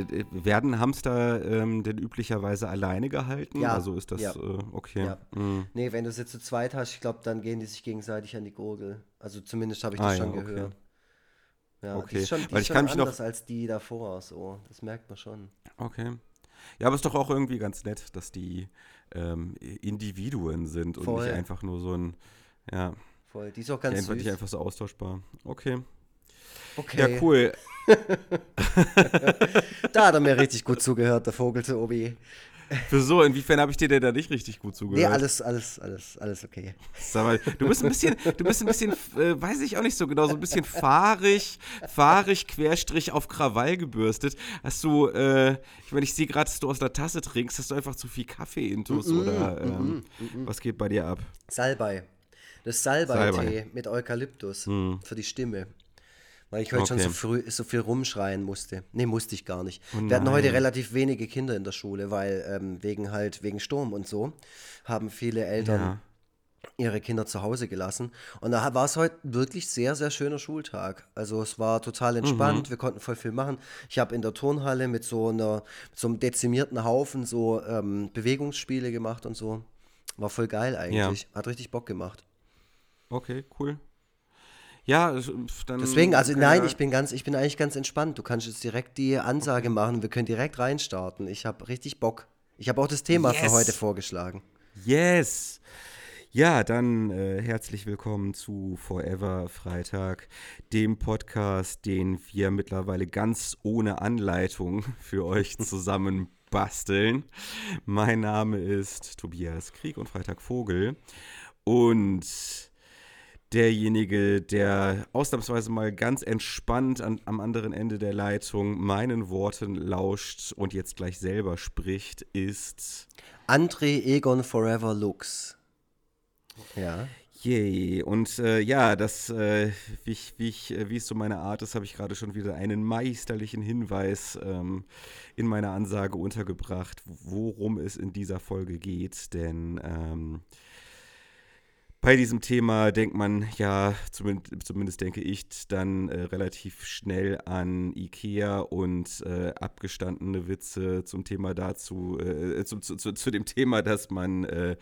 äh, werden Hamster ähm, denn üblicherweise alleine gehalten? Ja. Also ist das Ja. äh, okay. Ja. Mhm. Nee, wenn du es jetzt zu zweit hast, ich glaube, dann gehen die sich gegenseitig an die Gurgel. Also zumindest habe ich Ah, das ja, schon okay. gehört. Ja, die Okay, ist schon, die weil ist ich schon kann mich noch- anders als die davor, so. Das merkt man schon. Okay. Ja, aber ist doch auch irgendwie ganz nett, dass die ähm, Individuen sind und Voll. nicht einfach nur so ein, ja, Voll. Die ist auch die ganz einfach nicht süß. einfach so austauschbar. Okay. Okay. Ja, cool. Da hat er mir richtig gut zugehört, der Vogel zu Obi. Wieso? Inwiefern habe ich dir denn da nicht richtig gut zugehört? Nee, alles, alles, alles, alles okay. Sag mal, du bist ein bisschen, du bist ein bisschen, äh, weiß ich auch nicht so genau, so ein bisschen fahrig, fahrig, Querstrich auf Krawall gebürstet. Hast du, äh, ich meine, ich sehe gerade, dass du aus der Tasse trinkst, hast du einfach zu viel Kaffee intus oder ähm, was geht bei dir ab? Salbei. Das Salbei-Tee Salbei. mit Eukalyptus für die Stimme. Weil ich heute schon Okay. so früh so viel rumschreien musste. Nee, musste ich gar nicht. Oh Wir hatten heute relativ wenige Kinder in der Schule, weil ähm, wegen halt, wegen Sturm und so, haben viele Eltern Ja. ihre Kinder zu Hause gelassen. Und da war es heute wirklich sehr, sehr schöner Schultag. Also es war total Mhm. entspannt, wir konnten voll viel machen. Ich habe in der Turnhalle mit so einer, mit so einem dezimierten Haufen so ähm, Bewegungsspiele gemacht und so. War voll geil eigentlich. Hat richtig Bock gemacht. Okay, cool. Ja, dann. Deswegen, also nein, ich bin ganz, ich bin eigentlich ganz entspannt. Du kannst jetzt direkt die Ansage machen. Wir können direkt reinstarten. Ich habe richtig Bock. Ich habe auch das Thema für Yes. heute vorgeschlagen. Yes! Ja, dann äh, herzlich willkommen zu Forever Freitag, dem Podcast, den wir mittlerweile ganz ohne Anleitung für euch zusammen basteln. Mein Name ist Tobias Krieg und Freitag Vogel und derjenige, der ausnahmsweise mal ganz entspannt an, am anderen Ende der Leitung meinen Worten lauscht und jetzt gleich selber spricht, ist André Egon Forever Lux. Ja. Yay. Und äh, ja, das, äh, wie, ich, wie, ich, äh, wie es so meine Art ist, habe ich gerade schon wieder einen meisterlichen Hinweis ähm, in meiner Ansage untergebracht, worum es in dieser Folge geht. Denn ähm, bei diesem Thema denkt man ja, zumindest, zumindest denke ich, dann äh, relativ schnell an Ikea und äh, abgestandene Witze zum Thema dazu, äh, zu, zu, zu, zu dem Thema, dass man äh,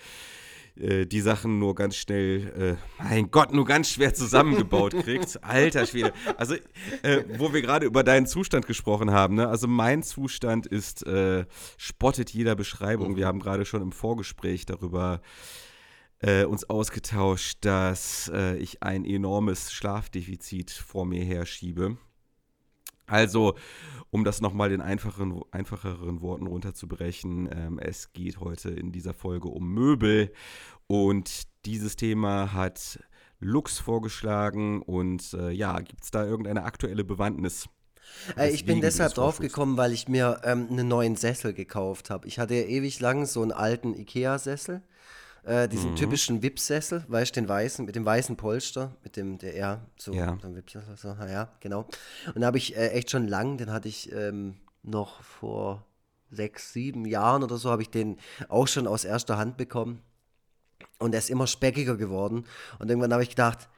äh, die Sachen nur ganz schnell, äh, mein Gott, nur ganz schwer zusammengebaut kriegt. Alter Schwede. Also, äh, wo wir gerade über deinen Zustand gesprochen haben, ne? also mein Zustand ist, äh, spottet jeder Beschreibung. Wir haben gerade schon im Vorgespräch darüber äh, uns ausgetauscht, dass äh, ich ein enormes Schlafdefizit vor mir herschiebe. Also, um das nochmal in einfacheren, einfacheren Worten runterzubrechen, ähm, es geht heute in dieser Folge um Möbel und dieses Thema hat Lux vorgeschlagen und äh, ja, gibt es da irgendeine aktuelle Bewandtnis? Äh, ich bin deshalb das drauf vorschlägst? gekommen, weil ich mir ähm, einen neuen Sessel gekauft habe. Ich hatte ja ewig lang so einen alten Ikea-Sessel. Äh, diesen Mhm. typischen Wippsessel, weißt du, den weißen, mit dem weißen Polster, mit dem, der eher so, Ja. so ein Wippsessel, so, na ja, genau. Und da habe ich äh, echt schon lang, den hatte ich ähm, noch vor sechs, sieben Jahren oder so, habe ich den auch schon aus erster Hand bekommen. Und er ist immer speckiger geworden. Und irgendwann habe ich gedacht,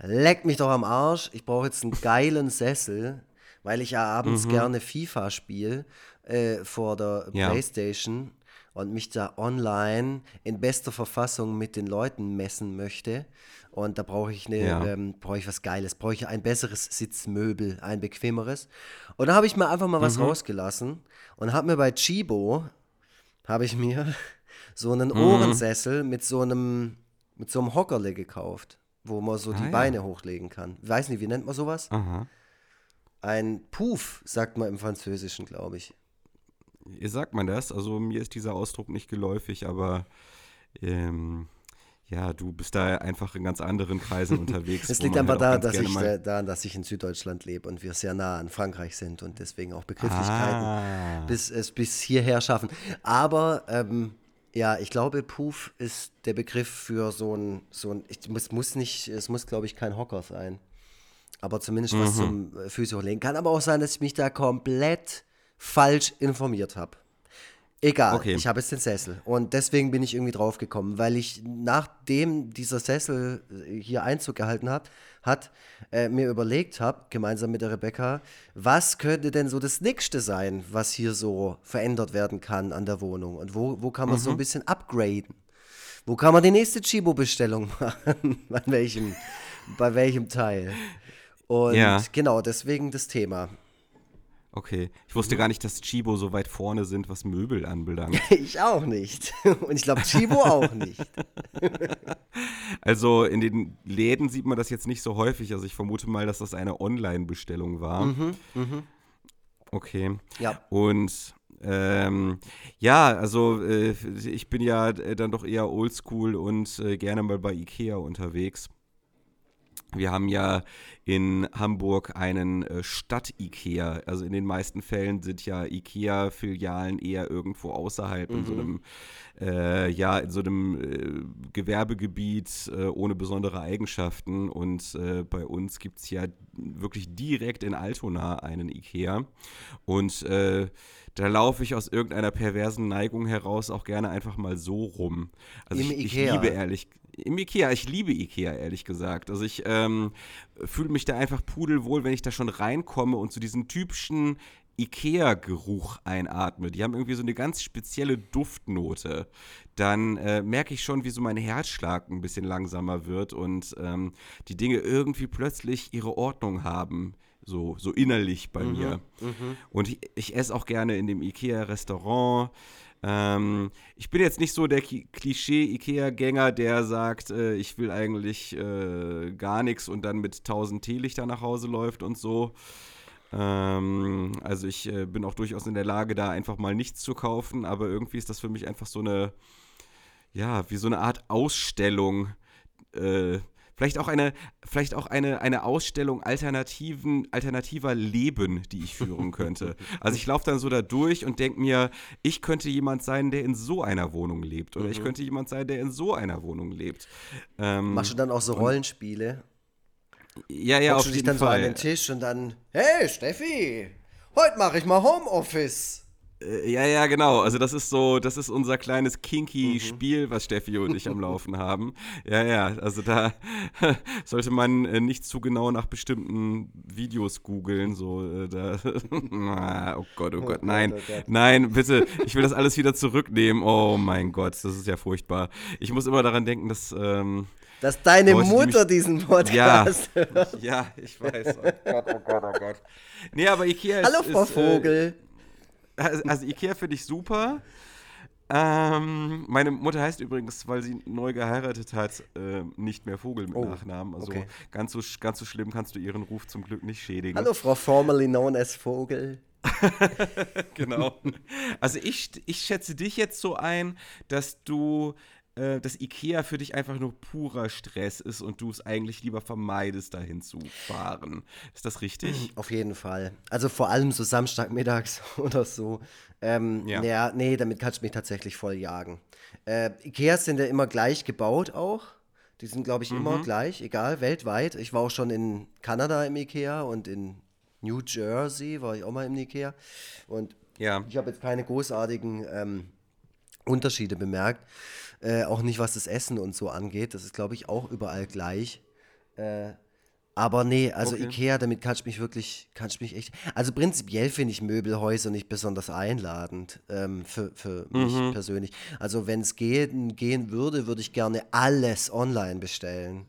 leck mich doch am Arsch, ich brauche jetzt einen geilen Sessel, weil ich ja abends gerne FIFA spiele äh, vor der Ja. Playstation und mich da online in bester Verfassung mit den Leuten messen möchte. Und da brauche ich, eine, Ja. ähm, brauche ich was Geiles, brauche ich ein besseres Sitzmöbel, ein bequemeres. Und da habe ich mir einfach mal was rausgelassen und habe mir bei Chibo, habe ich mir so einen Ohrensessel mit so einem, mit so einem Hockerle gekauft, wo man so Ah, die ja. Beine hochlegen kann. Ich weiß nicht, wie nennt man sowas? Aha. Ein Puff, sagt man im Französischen, glaube ich. Ihr sagt man das? Also mir ist dieser Ausdruck nicht geläufig, aber ähm, ja, du bist da einfach in ganz anderen Kreisen unterwegs. Es liegt einfach halt daran, dass ich, daran, dass ich in Süddeutschland lebe und wir sehr nah an Frankreich sind und deswegen auch Begrifflichkeiten Ah. bis, es bis hierher schaffen. Aber ähm, ja, ich glaube, Puff ist der Begriff für so ein, so ein ich muss, muss nicht, es muss, glaube ich, kein Hocker sein. Aber zumindest was Mhm. zum äh, Füße hochlegen. Kann aber auch sein, dass ich mich da komplett falsch informiert habe. Egal, Okay. ich habe jetzt den Sessel. Und deswegen bin ich irgendwie drauf gekommen, weil ich, nachdem dieser Sessel äh, hier Einzug gehalten hat, hat äh, mir überlegt habe, gemeinsam mit der Rebecca, was könnte denn so das Nächste sein, was hier so verändert werden kann an der Wohnung? Und wo, wo kann man so ein bisschen upgraden? Wo kann man die nächste Chibo-Bestellung machen? bei, welchem, bei welchem Teil? Und Ja. genau, deswegen das Thema. Okay. Ich wusste gar nicht, dass Chibo so weit vorne sind, was Möbel anbelangt. Ich auch nicht. Und ich glaube, Chibo auch nicht. Also in den Läden sieht man das jetzt nicht so häufig. Also ich vermute mal, dass das eine Online-Bestellung war. Okay. Ja. Und ähm, ja, also äh, ich bin ja äh, dann doch eher oldschool und äh, gerne mal bei Ikea unterwegs. Wir haben ja in Hamburg einen äh, Stadt-Ikea. Also in den meisten Fällen sind ja Ikea-Filialen eher irgendwo außerhalb in so einem, äh, ja, in so einem äh, Gewerbegebiet äh, ohne besondere Eigenschaften. Und äh, bei uns gibt es ja wirklich direkt in Altona einen Ikea. Und äh, da laufe ich aus irgendeiner perversen Neigung heraus auch gerne einfach mal so rum. Also Im ich, ich Ikea. liebe ehrlich im Ikea, ich liebe Ikea, ehrlich gesagt. Also ich ähm, fühle mich da einfach pudelwohl, wenn ich da schon reinkomme und so diesen typischen Ikea-Geruch einatme. Die haben irgendwie so eine ganz spezielle Duftnote. Dann äh, merke ich schon, wie so mein Herzschlag ein bisschen langsamer wird und ähm, die Dinge irgendwie plötzlich ihre Ordnung haben. So, so innerlich bei mir. Und ich, ich esse auch gerne in dem Ikea-Restaurant. Ähm, ich bin jetzt nicht so der Klischee-Ikea-Gänger, der sagt, äh, ich will eigentlich äh, gar nichts und dann mit 1000 Teelichter nach Hause läuft und so. Ähm, also ich äh, bin auch durchaus in der Lage, da einfach mal nichts zu kaufen, aber irgendwie ist das für mich einfach so eine, ja, wie so eine Art Ausstellung. Äh, vielleicht auch eine, vielleicht auch eine, eine Ausstellung alternativen, alternativer Leben, die ich führen könnte. Also ich laufe dann so da durch und denke mir, ich könnte jemand sein, der in so einer Wohnung lebt. Oder ich könnte jemand sein, der in so einer Wohnung lebt. Ähm, Machst du dann auch so Rollenspiele? ja, ja, Hockst auf du dich jeden dann so an Fall. den Tisch und dann, hey Steffi, heute mache ich mal Homeoffice. Äh, Ja, ja, genau. Also das ist so, das ist unser kleines Mhm. kinky Spiel, was Steffi und ich am Laufen haben. Ja, ja, also da sollte man äh, nicht zu genau nach bestimmten Videos googeln, so äh, da Ah, oh Gott, oh, Gott, Gott, nein. oh Gott. Nein, bitte, ich will das alles wieder zurücknehmen. Oh mein Gott, das ist ja furchtbar. Ich muss immer daran denken, dass ähm, Dass deine Leute, die Mutter mich- diesen Podcast hört. ja, ich weiß. Oh Gott, oh Gott, oh Gott. Nee, aber Ikea ist Hallo Frau ist, äh, Vogel. Also, also Ikea finde ich super. Ähm, meine Mutter heißt übrigens, weil sie neu geheiratet hat, äh, nicht mehr Vogel mit Oh, Nachnamen. Also okay. ganz, so, ganz so schlimm kannst du ihren Ruf zum Glück nicht schädigen. Hallo Frau formerly known as Vogel. Genau. Also ich, ich schätze dich jetzt so ein, dass du, äh, dass Ikea für dich einfach nur purer Stress ist und du es eigentlich lieber vermeidest, dahin zu fahren. Ist das richtig? Auf jeden Fall. Also vor allem so Samstagmittags oder so. Ähm, Ja. ja. nee, damit kannst du mich tatsächlich voll jagen. Äh, Ikeas sind ja immer gleich gebaut auch. Die sind, glaube ich, Mhm. immer gleich, egal, weltweit. Ich war auch schon in Kanada im Ikea und in New Jersey war ich auch mal im Ikea. Und Ja. ich habe jetzt keine großartigen ähm, Unterschiede bemerkt. Äh, auch nicht, was das Essen und so angeht. Das ist, glaube ich, auch überall gleich. Äh, aber nee, also Okay. Ikea, damit kannst du mich wirklich, kannst mich echt. Also prinzipiell finde ich Möbelhäuser nicht besonders einladend ähm, für, für mich Mhm. persönlich. Also wenn es gehen, gehen würde, würde ich gerne alles online bestellen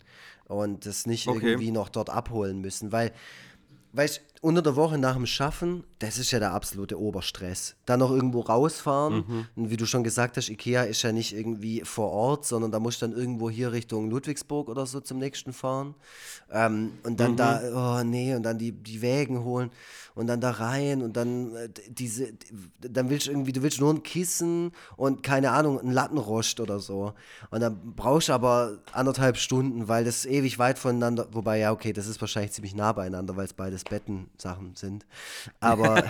und das nicht Okay. irgendwie noch dort abholen müssen, weil weißt unter der Woche nach dem Schaffen, das ist ja der absolute Oberstress. Dann noch irgendwo rausfahren. Mhm. Und wie du schon gesagt hast, Ikea ist ja nicht irgendwie vor Ort, sondern da musst du dann irgendwo hier Richtung Ludwigsburg oder so zum nächsten fahren. Ähm, und dann da, oh nee, und dann die, die Wägen holen und dann da rein und dann äh, diese, dann willst du irgendwie, du willst nur ein Kissen und keine Ahnung, ein Lattenrost oder so. Und dann brauchst du aber anderthalb Stunden, weil das ewig weit voneinander, wobei ja, okay, das ist wahrscheinlich ziemlich nah beieinander, weil es beides Betten Sachen sind. Aber,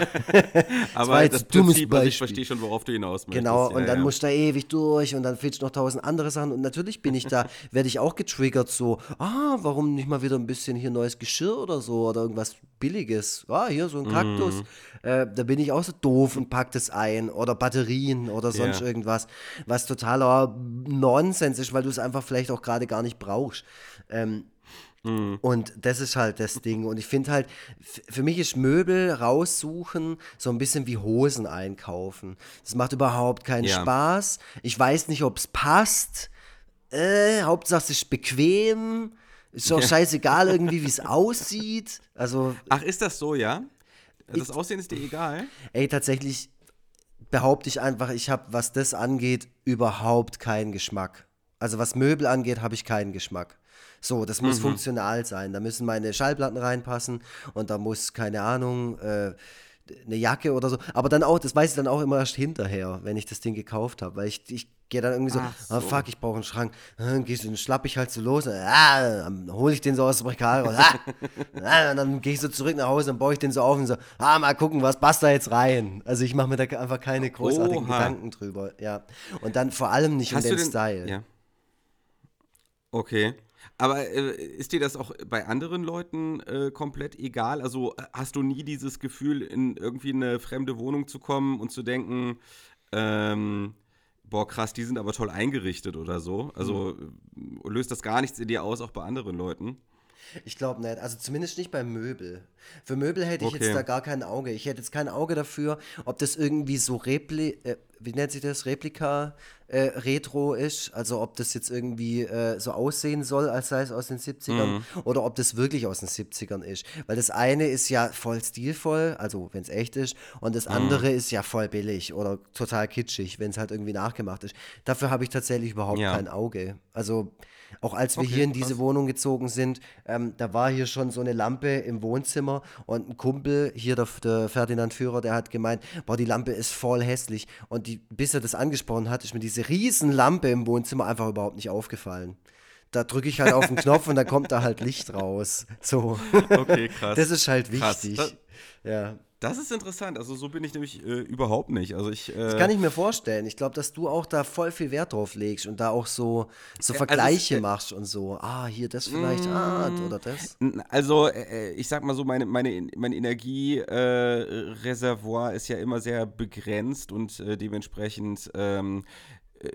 aber das, das Prinzip, also ich verstehe schon, worauf du hinaus möchtest. Genau, und ja, dann ja. musst du da ewig durch und dann fehlt noch tausend andere Sachen. Und natürlich bin ich da, werde ich auch getriggert, so, ah, warum nicht mal wieder ein bisschen hier neues Geschirr oder so oder irgendwas Billiges. Ah, hier so ein Kaktus. Mm. Äh, da bin ich auch so doof und pack das ein. Oder Batterien oder sonst yeah. irgendwas, was totaler Nonsens ist, weil du es einfach vielleicht auch gerade gar nicht brauchst. Ähm, mhm. Und das ist halt das Ding. Und ich finde halt, für mich ist Möbel raussuchen so ein bisschen wie Hosen einkaufen. Das macht überhaupt keinen ja. Spaß. Ich weiß nicht, ob es passt. Äh, Hauptsache es ist bequem. Ist doch ja. scheißegal irgendwie, wie es aussieht. Also. Ach, ist das so, ja? Das Aussehen ist dir egal? Ey, tatsächlich behaupte ich einfach, ich habe, was das angeht, überhaupt keinen Geschmack. Also was Möbel angeht, habe ich keinen Geschmack. So, das muss mhm. funktional sein. Da müssen meine Schallplatten reinpassen und da muss, keine Ahnung, äh, eine Jacke oder so. Aber dann auch, das weiß ich dann auch immer erst hinterher, wenn ich das Ding gekauft habe. Weil ich, ich gehe dann irgendwie so, so. Ah, fuck, ich brauche einen Schrank. Dann gehst dann schlapp ich halt so los. Ah, dann hole ich den so aus dem Regal raus. Ah, ah, und dann gehe ich so zurück nach Hause und baue ich den so auf und so, ah, mal gucken, was passt da jetzt rein. Also ich mache mir da einfach keine großartigen Oha. Gedanken drüber. Ja. Und dann vor allem nicht Hast um den, den Style. Ja. Okay. Aber äh, ist dir das auch bei anderen Leuten äh, komplett egal? Also hast du nie dieses Gefühl, in irgendwie eine fremde Wohnung zu kommen und zu denken, ähm, boah, krass, die sind aber toll eingerichtet oder so? Also mhm. löst das gar nichts in dir aus, auch bei anderen Leuten? Ich glaube nicht. Also zumindest nicht bei Möbel. Für Möbel hätte ich okay. jetzt da gar kein Auge. Ich hätte jetzt kein Auge dafür, ob das irgendwie so Repli äh, wie nennt sich das, Replika äh, Retro ist. Also ob das jetzt irgendwie äh, so aussehen soll, als sei es aus den 70ern, mhm. oder ob das wirklich aus den 70ern ist. Weil das eine ist ja voll stilvoll, also wenn es echt ist, und das mhm. andere ist ja voll billig oder total kitschig, wenn es halt irgendwie nachgemacht ist. Dafür habe ich tatsächlich überhaupt ja. kein Auge. Also auch als wir okay, hier in diese krass. Wohnung gezogen sind, ähm, da war hier schon so eine Lampe im Wohnzimmer und ein Kumpel, hier der, der Ferdinand Führer, der hat gemeint, boah, die Lampe ist voll hässlich. Und die, bis er das angesprochen hat, ist mir diese riesen Lampe im Wohnzimmer einfach überhaupt nicht aufgefallen. Da drücke ich halt auf den Knopf und dann kommt da halt Licht raus. So. Okay, krass. Das ist halt wichtig. Krass. ja. Das ist interessant. Also so bin ich nämlich äh, überhaupt nicht. Also ich, äh, das kann ich mir vorstellen. Ich glaube, dass du auch da voll viel Wert drauf legst und da auch so, so also Vergleiche also, machst und so. Ah, hier das vielleicht, mm, ah, oder das. Also äh, ich sag mal so, meine, meine, mein Energiereservoir ist ja immer sehr begrenzt und äh, dementsprechend ähm, äh,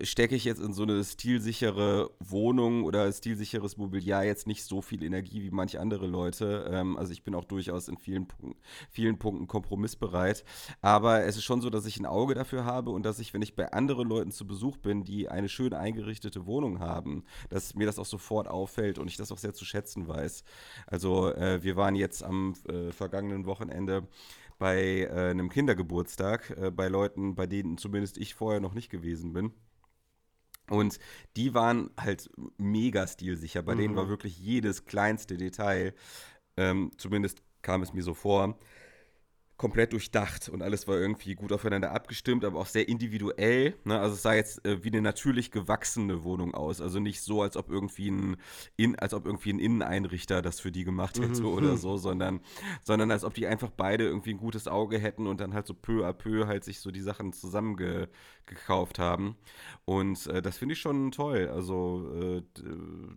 stecke ich jetzt in so eine stilsichere Wohnung oder stilsicheres Mobiliar jetzt nicht so viel Energie wie manche andere Leute. Ähm, also ich bin auch durchaus in vielen, Punk vielen Punkten kompromissbereit. Aber es ist schon so, dass ich ein Auge dafür habe und dass ich, wenn ich bei anderen Leuten zu Besuch bin, die eine schön eingerichtete Wohnung haben, dass mir das auch sofort auffällt und ich das auch sehr zu schätzen weiß. Also äh, wir waren jetzt am äh, vergangenen Wochenende bei äh, einem Kindergeburtstag, äh, bei Leuten, bei denen zumindest ich vorher noch nicht gewesen bin. Und die waren halt mega stilsicher. Bei mhm. denen war mhm. wirklich jedes kleinste Detail, ähm, zumindest kam es mir so vor, komplett durchdacht und alles war irgendwie gut aufeinander abgestimmt, aber auch sehr individuell. Ne? Also es sah jetzt äh, wie eine natürlich gewachsene Wohnung aus. Also nicht so, als ob irgendwie ein, in, als ob irgendwie ein Inneneinrichter das für die gemacht hätte mhm. oder so, sondern, sondern als ob die einfach beide irgendwie ein gutes Auge hätten und dann halt so peu à peu halt sich so die Sachen zusammengekauft haben. Und äh, das finde ich schon toll. Also äh,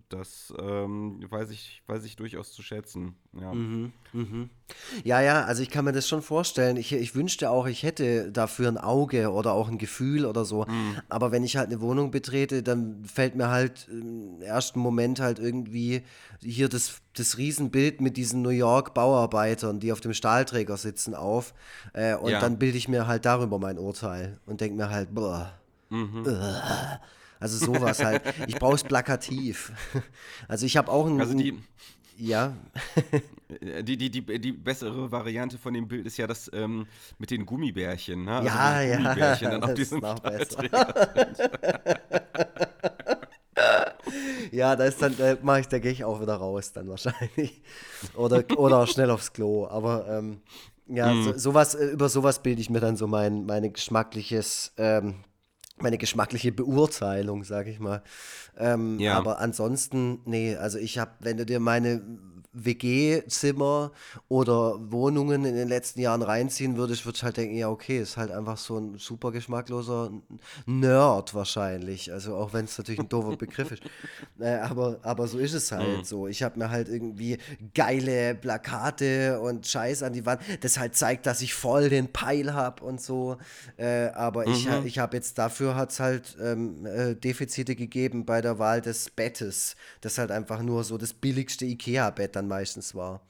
das ähm, weiß, ich, weiß ich durchaus zu schätzen. Ja. Mhm. Mhm. ja, ja, also ich kann mir das schon vorstellen. Ich, ich wünschte auch, ich hätte dafür ein Auge oder auch ein Gefühl oder so. Mhm. Aber wenn ich halt eine Wohnung betrete, dann fällt mir halt im ersten Moment halt irgendwie hier das, das Riesenbild mit diesen New York Bauarbeitern, die auf dem Stahlträger sitzen, auf. Äh, und ja. dann bilde ich mir halt darüber mein Urteil und denke mir halt, boah. Mhm. Also sowas halt. Ich brauche es plakativ. Also ich habe auch ein. Also die, ja. die, die, die, die bessere Variante von dem Bild ist ja das ähm, mit den Gummibärchen. Ne? Also ja, ja. Gummibärchen dann das auf diesem ist noch besser. ja, da ist dann, da mache ich, da gehe ich auch wieder raus dann wahrscheinlich. Oder, oder schnell aufs Klo. Aber ähm, ja, mm. so, sowas, äh, über sowas bilde ich mir dann so mein, meine geschmackliches ähm, meine geschmackliche Beurteilung, sag ich mal. Ähm, ja. Aber ansonsten, nee, also ich habe, wenn du dir meine WG-Zimmer oder Wohnungen in den letzten Jahren reinziehen würde ich halt denken, ja, okay, ist halt einfach so ein super geschmackloser Nerd wahrscheinlich. Also auch wenn es natürlich ein doofer Begriff ist. Äh, aber, aber so ist es halt mhm. so. Ich habe mir halt irgendwie geile Plakate und Scheiß an die Wand. Das halt zeigt, dass ich voll den Peil habe und so. Äh, aber mhm. ich, ich habe jetzt dafür hat es halt ähm, äh, Defizite gegeben bei der Wahl des Bettes. Das halt einfach nur so das billigste Ikea-Bett dann meistens war.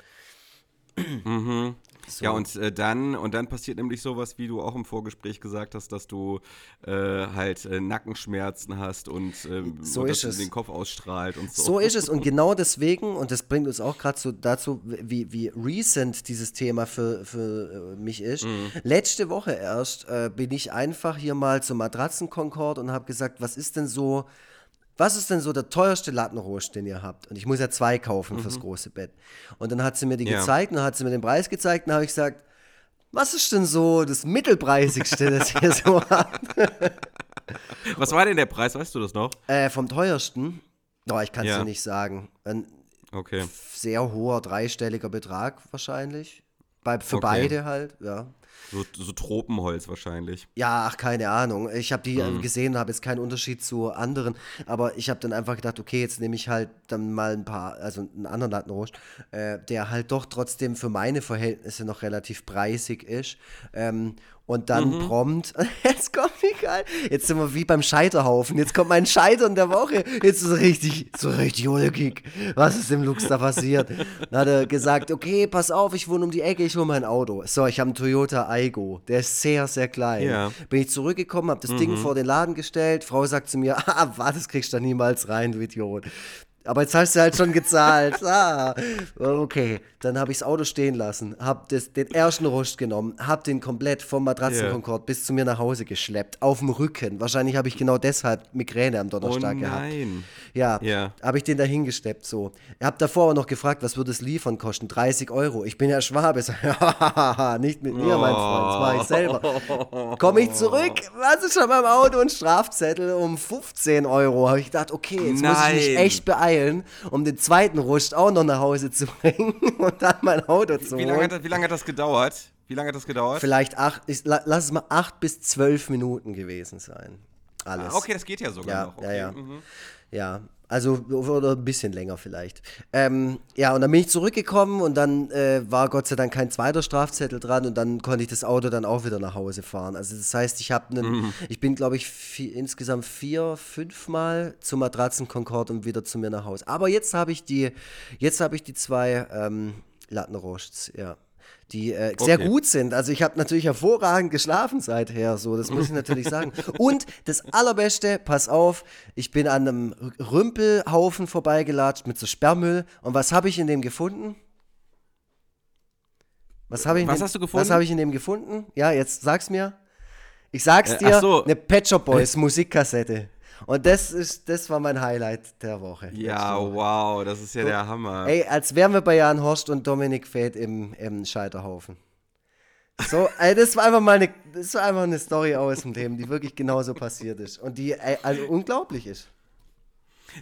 Mhm. So. Ja, und äh, dann und dann passiert nämlich sowas, wie du auch im Vorgespräch gesagt hast, dass du äh, halt äh, Nackenschmerzen hast und, ähm, so und ist es. den Kopf ausstrahlt und so. So ist es und genau deswegen und das bringt uns auch gerade so dazu, wie, wie recent dieses Thema für, für äh, mich ist. Mhm. Letzte Woche erst äh, bin ich einfach hier mal zum Matratzenkonkord und habe gesagt, was ist denn so was ist denn so der teuerste Lattenrost, den ihr habt? Und ich muss ja zwei kaufen mhm. fürs große Bett. Und dann hat sie mir die ja. gezeigt und dann hat sie mir den Preis gezeigt und dann habe ich gesagt, was ist denn so das mittelpreisigste, das ihr so habt? Was war denn der Preis, weißt du das noch? Äh, vom teuersten? Oh, ich kann es ja. dir nicht sagen. Ein okay. sehr hoher dreistelliger Betrag wahrscheinlich. Bei, für okay. beide halt, ja. So, so, Tropenholz wahrscheinlich. Ja, ach, keine Ahnung. Ich habe die mhm. gesehen, habe jetzt keinen Unterschied zu anderen, aber ich habe dann einfach gedacht, okay, jetzt nehme ich halt dann mal ein paar, also einen anderen Lattenrost, äh, der halt doch trotzdem für meine Verhältnisse noch relativ preisig ist. Ähm, und dann mhm. prompt, jetzt kommt wie geil, jetzt sind wir wie beim Scheiterhaufen, jetzt kommt mein Scheitern der Woche, jetzt ist es richtig, so richtig ulkig, was ist im Lux da passiert? Dann hat er gesagt, okay, pass auf, ich wohne um die Ecke, ich hole mein Auto. So, ich habe einen Toyota Aigo, der ist sehr, sehr klein. Ja. Bin ich zurückgekommen, habe das mhm. Ding vor den Laden gestellt, Frau sagt zu mir, ah, warte, das kriegst du da niemals rein, du Idiot. Aber jetzt hast du halt schon gezahlt. Ah, okay. Dann habe ich das Auto stehen lassen, habe den ersten Rust genommen, habe den komplett vom Matratzenkonkord yeah. bis zu mir nach Hause geschleppt, auf dem Rücken. Wahrscheinlich habe ich genau deshalb Migräne am Donnerstag oh gehabt. nein. Ja, yeah. habe ich den da hingesteppt so. Ich habe davor auch noch gefragt, was würde es liefern kosten? 30 Euro. Ich bin ja Schwabe. nicht mit mir, mein Freund, das mache ich selber. Komme ich zurück, was ist schon beim Auto ein Strafzettel um 15 Euro. Habe ich gedacht, okay, jetzt nein. muss ich mich echt beeilen beeilen, um den zweiten Rust auch noch nach Hause zu bringen und dann mein Auto zu wie, wie Lange hat, wie lange hat das gedauert? Wie lange hat das gedauert? Vielleicht acht, ich, lass es mal acht bis zwölf Minuten gewesen sein. Alles. Ah, okay, das geht ja sogar ja, noch. Okay. Ja, ja. Mhm. ja, also oder ein bisschen länger vielleicht. Ähm, ja, und dann bin ich zurückgekommen und dann äh, war Gott sei Dank kein zweiter Strafzettel dran und dann konnte ich das Auto dann auch wieder nach Hause fahren. Also das heißt, ich habe mhm. ich bin glaube ich vier, insgesamt vier, fünf Mal zum Matratzenkonkord und wieder zu mir nach Hause. Aber jetzt habe ich die, jetzt habe ich die zwei ähm, Lattenrosts, ja die äh, okay. sehr gut sind. Also ich habe natürlich hervorragend geschlafen seither, so, das muss ich natürlich sagen. Und das Allerbeste, pass auf, ich bin an einem Rümpelhaufen vorbeigelatscht mit so Sperrmüll. Und was habe ich in dem gefunden? Was habe ich, was hast du gefunden? Was habe ich in dem gefunden? Ja, jetzt sag's mir. Ich sag's äh, dir, so. eine Pet Shop Boys Musikkassette. Und das ist, das war mein Highlight der Woche. Ja, wow, das ist ja so, der Hammer. Ey, als wären wir bei Jan Horst und Dominik Feth im, im Scheiterhaufen. So, ey, das war einfach mal eine, das war einfach eine Story aus dem Leben, die wirklich genauso passiert ist und die ey, also unglaublich ist.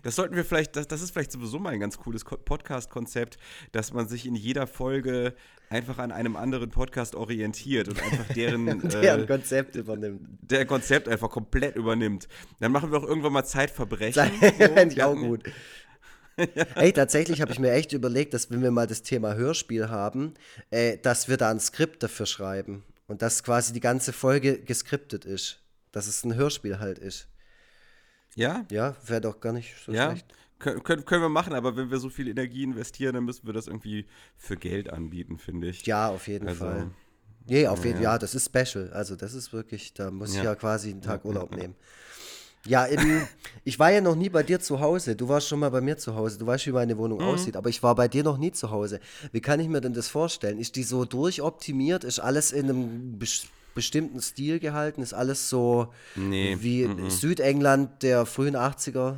Das sollten wir vielleicht, das, das ist vielleicht sowieso mal ein ganz cooles Podcast-Konzept, dass man sich in jeder Folge einfach an einem anderen Podcast orientiert und einfach deren, deren äh, Konzept übernimmt. Der Konzept einfach komplett übernimmt. Dann machen wir auch irgendwann mal Zeitverbrechen. Fände ich auch gut. Ey, tatsächlich habe ich mir echt überlegt, dass wenn wir mal das Thema Hörspiel haben, äh, dass wir da ein Skript dafür schreiben und dass quasi die ganze Folge geskriptet ist. Dass es ein Hörspiel halt ist. Ja? Ja, wäre doch gar nicht so ja? schlecht. Kön können, können wir machen, aber wenn wir so viel Energie investieren, dann müssen wir das irgendwie für Geld anbieten, finde ich. Ja, auf jeden also, Fall. Nee, auf jeden Fall. Ja. ja, das ist special. Also, das ist wirklich, da muss ja. ich ja quasi einen Tag Urlaub nehmen. Ja, in, ich war ja noch nie bei dir zu Hause. Du warst schon mal bei mir zu Hause. Du weißt, wie meine Wohnung mhm. aussieht. Aber ich war bei dir noch nie zu Hause. Wie kann ich mir denn das vorstellen? Ist die so durchoptimiert? Ist alles in einem bestimmten Stil gehalten? Ist alles so nee. wie mm -mm. Südengland der frühen 80er?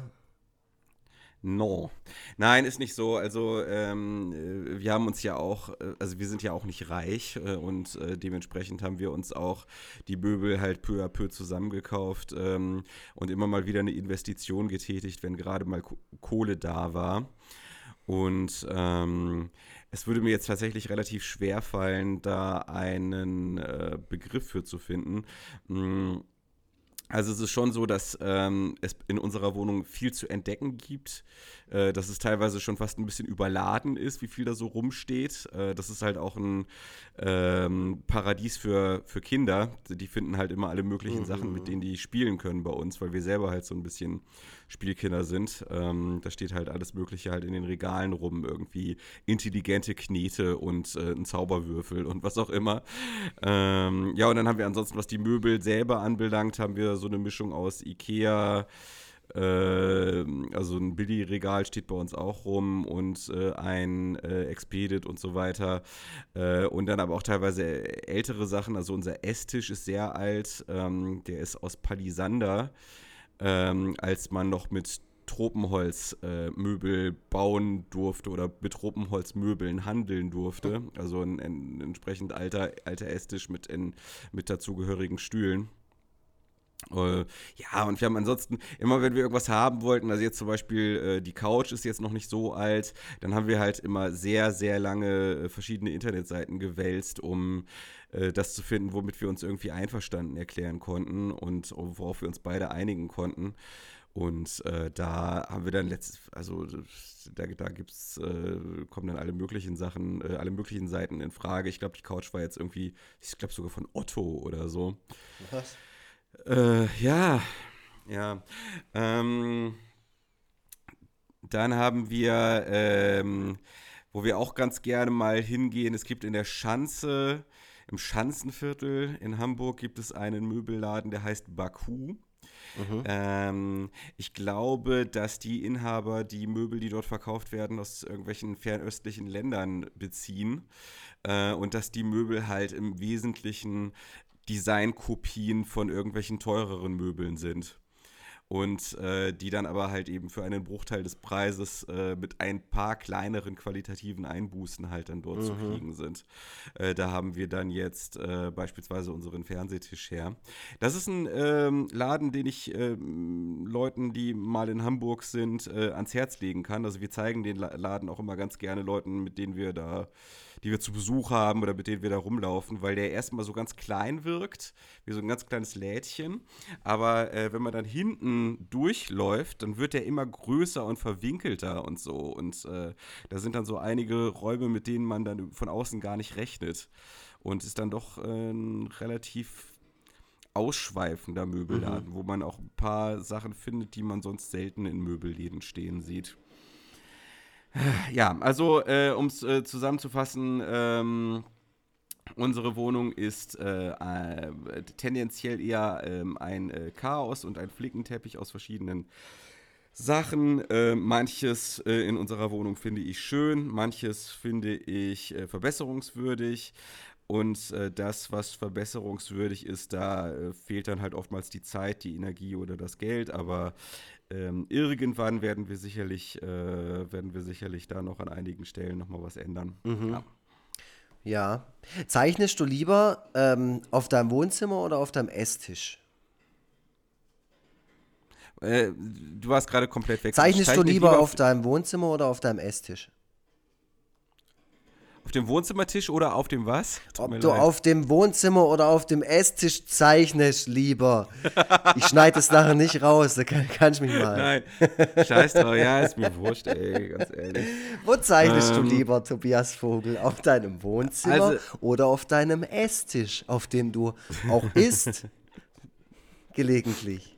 No. Nein, ist nicht so. Also ähm, äh, wir haben uns ja auch, äh, also wir sind ja auch nicht reich äh, und äh, dementsprechend haben wir uns auch die Möbel halt peu à peu zusammengekauft ähm, und immer mal wieder eine Investition getätigt, wenn gerade mal Kohle da war. Und ähm, es würde mir jetzt tatsächlich relativ schwer fallen, da einen äh, Begriff für zu finden. Mm, also es ist schon so, dass ähm, es in unserer Wohnung viel zu entdecken gibt, äh, dass es teilweise schon fast ein bisschen überladen ist, wie viel da so rumsteht. Äh, das ist halt auch ein ähm, Paradies für, für Kinder. Die finden halt immer alle möglichen mhm. Sachen, mit denen die spielen können bei uns, weil wir selber halt so ein bisschen Spielkinder sind. Ähm, da steht halt alles Mögliche halt in den Regalen rum, irgendwie intelligente Knete und äh, ein Zauberwürfel und was auch immer. Ähm, ja, und dann haben wir ansonsten, was die Möbel selber anbelangt, haben wir so eine Mischung aus Ikea, also ein Billy-Regal steht bei uns auch rum und äh, ein äh, Expedit und so weiter. Äh, und dann aber auch teilweise ältere Sachen. Also unser Esstisch ist sehr alt. Ähm, der ist aus Palisander ähm, als man noch mit Tropenholzmöbel bauen durfte oder mit Tropenholzmöbeln handeln durfte. Also ein, ein entsprechend alter, alter Esstisch mit, in, mit dazugehörigen Stühlen. Uh, ja, und wir haben ansonsten, immer wenn wir irgendwas haben wollten, also jetzt zum Beispiel äh, die Couch ist jetzt noch nicht so alt, dann haben wir halt immer sehr, sehr lange äh, verschiedene Internetseiten gewälzt, um äh, das zu finden, womit wir uns irgendwie einverstanden erklären konnten und worauf wir uns beide einigen konnten. Und äh, da haben wir dann letztes, also da, da gibt's, äh, kommen dann alle möglichen Sachen, äh, alle möglichen Seiten in Frage. Ich glaube, die Couch war jetzt irgendwie, ich glaube sogar von Otto oder so. Was? Äh, ja, ja. Ähm, dann haben wir, ähm, wo wir auch ganz gerne mal hingehen, es gibt in der Schanze im Schanzenviertel in Hamburg gibt es einen Möbelladen, der heißt Baku. Mhm. Ähm, ich glaube, dass die Inhaber die Möbel, die dort verkauft werden, aus irgendwelchen fernöstlichen Ländern beziehen äh, und dass die Möbel halt im Wesentlichen Designkopien von irgendwelchen teureren Möbeln sind und äh, die dann aber halt eben für einen Bruchteil des Preises äh, mit ein paar kleineren qualitativen Einbußen halt dann dort mhm. zu kriegen sind. Äh, da haben wir dann jetzt äh, beispielsweise unseren Fernsehtisch her. Das ist ein ähm, Laden, den ich ähm, Leuten, die mal in Hamburg sind, äh, ans Herz legen kann. Also wir zeigen den Laden auch immer ganz gerne Leuten, mit denen wir da die wir zu Besuch haben oder mit denen wir da rumlaufen, weil der erstmal so ganz klein wirkt, wie so ein ganz kleines Lädchen. Aber äh, wenn man dann hinten durchläuft, dann wird der immer größer und verwinkelter und so. Und äh, da sind dann so einige Räume, mit denen man dann von außen gar nicht rechnet. Und ist dann doch äh, ein relativ ausschweifender Möbelladen, mhm. wo man auch ein paar Sachen findet, die man sonst selten in Möbelläden stehen sieht. Ja, also äh, um es äh, zusammenzufassen, ähm, unsere Wohnung ist äh, äh tendenziell eher ähm, ein äh, Chaos und ein Flickenteppich aus verschiedenen Sachen. Äh, manches in unserer Wohnung finde ich schön, manches finde ich verbesserungswürdig. Und das, was verbesserungswürdig ist, da fehlt dann halt oftmals die Zeit, die Energie oder das Geld. Aber ähm, irgendwann werden wir sicherlich, äh, werden wir sicherlich da noch an einigen Stellen nochmal was ändern. Mhm. Ja. ja. Zeichnest du lieber ähm, auf deinem Wohnzimmer oder auf deinem Esstisch? Äh, du warst gerade komplett weg. Zeichnest du lieber, lieber auf deinem Wohnzimmer oder auf deinem Esstisch? Auf dem Wohnzimmertisch oder auf dem was? Tut Ob du leid. auf dem Wohnzimmer oder auf dem Esstisch zeichnest, lieber. Ich schneide es nachher nicht raus, da kann, kann, ich mich mal. Nein, scheiß drauf, ja, ist mir wurscht, ey, ganz ehrlich. Wo zeichnest ähm, du lieber, Tobias Vogel? Auf deinem Wohnzimmer also, oder auf deinem Esstisch, auf dem du auch isst? Gelegentlich.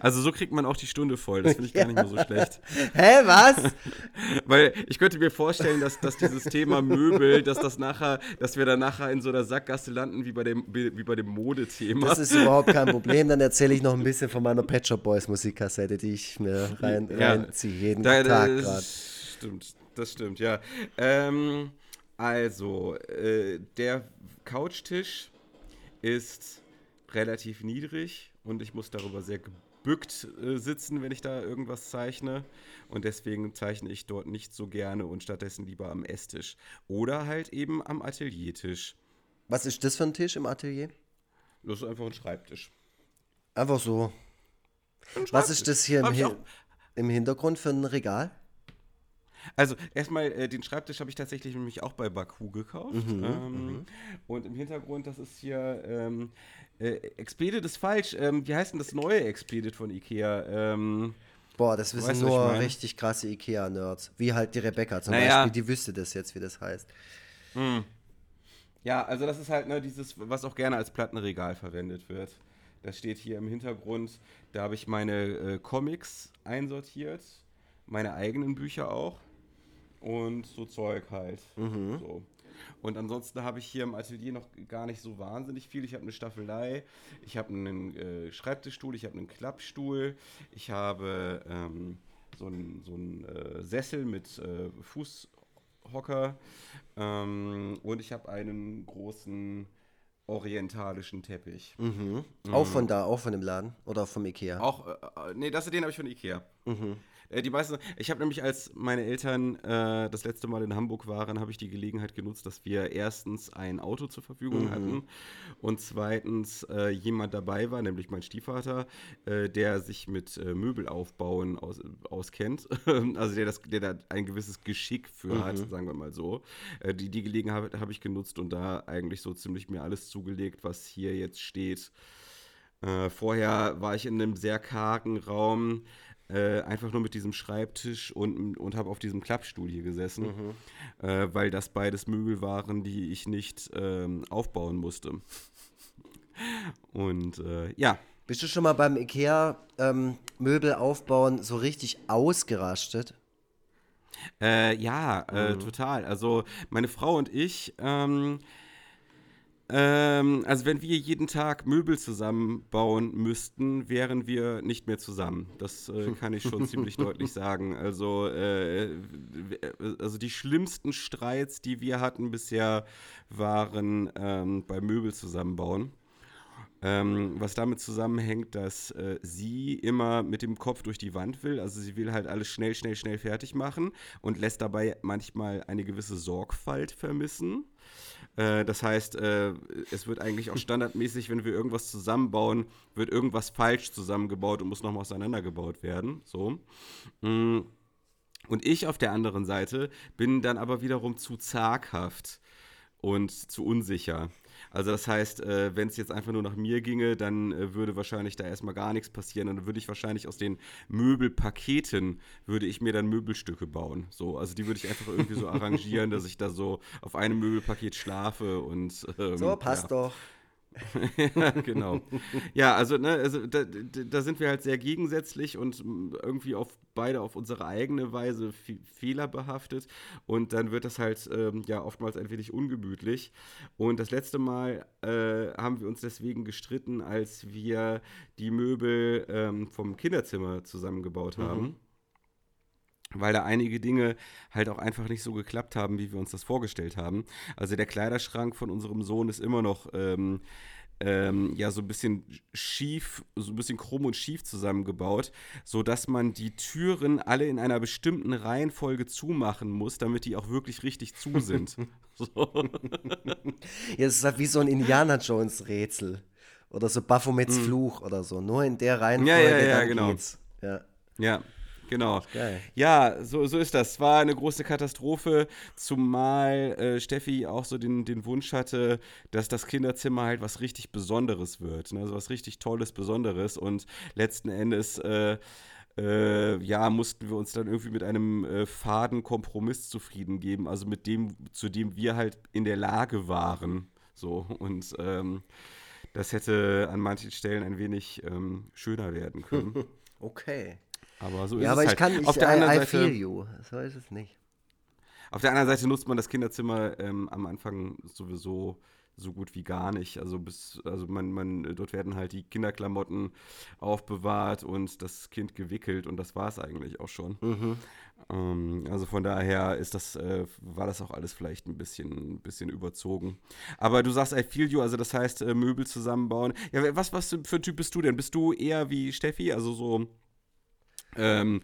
Also so kriegt man auch die Stunde voll. Das finde ich gar nicht mehr so schlecht. Hä, was? Weil ich könnte mir vorstellen, dass, dass dieses Thema Möbel, dass das nachher, dass wir dann nachher in so einer Sackgasse landen wie bei dem, wie bei dem Modethema. Das ist überhaupt kein Problem. Dann erzähle ich noch ein bisschen von meiner Pet Shop Boys Musikkassette, die ich mir rein, ja, reinziehe, jeden da, Tag gerade. Stimmt, das stimmt, ja. Ähm, also, äh, der Couchtisch ist relativ niedrig und ich muss darüber sehr gebückt äh, sitzen, wenn ich da irgendwas zeichne. Und deswegen zeichne ich dort nicht so gerne und stattdessen lieber am Esstisch. Oder halt eben am Ateliertisch. Was ist das für ein Tisch im Atelier? Das ist einfach ein Schreibtisch. Einfach so. Ein Was ist das hier im, Hi im Hintergrund für ein Regal? Also erstmal, äh, den Schreibtisch habe ich tatsächlich nämlich auch bei Baku gekauft. Mhm, ähm, und im Hintergrund, das ist hier ähm, äh, Expedit ist falsch. Ähm, wie heißt denn das neue Expedit von Ikea? Ähm, Boah, das wissen weißt, nur richtig krasse Ikea-Nerds. Wie halt die Rebecca zum Naja. Beispiel, die wüsste das jetzt, wie das heißt. Ja, also das ist halt ne, dieses, was auch gerne als Plattenregal verwendet wird. Das steht hier im Hintergrund. Da habe ich meine äh, Comics einsortiert, meine eigenen Bücher auch und so Zeug halt. So. Und ansonsten habe ich hier im Atelier noch gar nicht so wahnsinnig viel. Ich habe eine Staffelei, ich habe einen äh, Schreibtischstuhl, ich habe einen Klappstuhl, ich habe ähm, so einen so einen, äh, Sessel mit äh, Fußhocker ähm, und ich habe einen großen orientalischen Teppich. Auch von da, auch von dem Laden oder vom Ikea. Auch, äh, äh, nee, das den habe ich von Ikea. Mhm. Äh, die meisten, ich habe nämlich, als meine Eltern äh, das letzte Mal in Hamburg waren, habe ich die Gelegenheit genutzt, dass wir erstens ein Auto zur Verfügung hatten und zweitens äh, jemand dabei war, nämlich mein Stiefvater, äh, der sich mit äh, Möbelaufbauen aus, auskennt, also der, das, der da ein gewisses Geschick für hat, sagen wir mal so. Äh, die, die Gelegenheit habe ich genutzt und da eigentlich so ziemlich mir alles zugelegt, was hier jetzt steht. Äh, vorher war ich in einem sehr kargen Raum, äh, einfach nur mit diesem Schreibtisch und, und habe auf diesem Klappstuhl hier gesessen, äh, weil das beides Möbel waren, die ich nicht ähm, aufbauen musste. Und äh, ja, Bist du schon mal beim Ikea ähm, Möbel aufbauen so richtig ausgerastet? Äh, ja, äh, total. Also meine Frau und ich, ähm, ähm, also wenn wir jeden Tag Möbel zusammenbauen müssten, wären wir nicht mehr zusammen. Das äh, kann ich schon ziemlich deutlich sagen. Also, äh, also die schlimmsten Streits, die wir hatten bisher, waren ähm, bei Möbel zusammenbauen. Ähm, was damit zusammenhängt, dass äh, sie immer mit dem Kopf durch die Wand will. Also sie will halt alles schnell, schnell, schnell fertig machen und lässt dabei manchmal eine gewisse Sorgfalt vermissen. Äh, das heißt, äh, es wird eigentlich auch standardmäßig, wenn wir irgendwas zusammenbauen, wird irgendwas falsch zusammengebaut und muss nochmal auseinandergebaut werden. So. Mm. Und ich auf der anderen Seite bin dann aber wiederum zu zaghaft und zu unsicher. Also das heißt, äh, wenn es jetzt einfach nur nach mir ginge, dann äh, würde wahrscheinlich da erstmal gar nichts passieren. Und dann würde ich wahrscheinlich aus den Möbelpaketen, würde ich mir dann Möbelstücke bauen. So, also die würde ich einfach irgendwie so arrangieren, dass ich da so auf einem Möbelpaket schlafe und ähm, So, passt ja. doch. ja, genau. Ja, also, ne, also da, da sind wir halt sehr gegensätzlich und mm, irgendwie auf beide auf unsere eigene Weise fe- fehlerbehaftet und dann wird das halt ähm, ja oftmals ein wenig ungemütlich. Und das letzte Mal äh, haben wir uns deswegen gestritten, als wir die Möbel ähm, vom Kinderzimmer zusammengebaut haben weil da einige Dinge halt auch einfach nicht so geklappt haben, wie wir uns das vorgestellt haben. Also der Kleiderschrank von unserem Sohn ist immer noch ähm, ähm, ja so ein bisschen schief, so ein bisschen krumm und schief zusammengebaut, sodass man die Türen alle in einer bestimmten Reihenfolge zumachen muss, damit die auch wirklich richtig zu sind. so. Ja, es ist halt wie so ein Indiana Jones Rätsel. Oder so Baphomets Fluch oder so. Nur in der Reihenfolge. Ja, ja, ja, genau. geht's. Ja. Ja, genau. Geil. Ja, so, so ist das. Es war eine große Katastrophe, zumal äh, Steffi auch so den, den Wunsch hatte, dass das Kinderzimmer halt was richtig Besonderes wird. Ne? Also was richtig Tolles, Besonderes. Und letzten Endes, äh, äh, ja, mussten wir uns dann irgendwie mit einem äh, faden Kompromiss zufrieden geben. Also mit dem, zu dem wir halt in der Lage waren. So, und ähm, das hätte an manchen Stellen ein wenig ähm, schöner werden können. Okay. Aber so ist Ja, es aber halt. ich kann, ich, Auf der I, anderen I Seite, feel you. So ist es nicht. Auf der anderen Seite nutzt man das Kinderzimmer ähm, am Anfang sowieso so gut wie gar nicht. Also bis, also man, man, dort werden halt die Kinderklamotten aufbewahrt und das Kind gewickelt und das war es eigentlich auch schon. Ähm, also von daher ist das, äh, war das auch alles vielleicht ein bisschen, ein bisschen überzogen. Aber du sagst I feel you, also das heißt äh, Möbel zusammenbauen. Ja, was, was für ein Typ bist du denn? Bist du eher wie Steffi, also so ähm,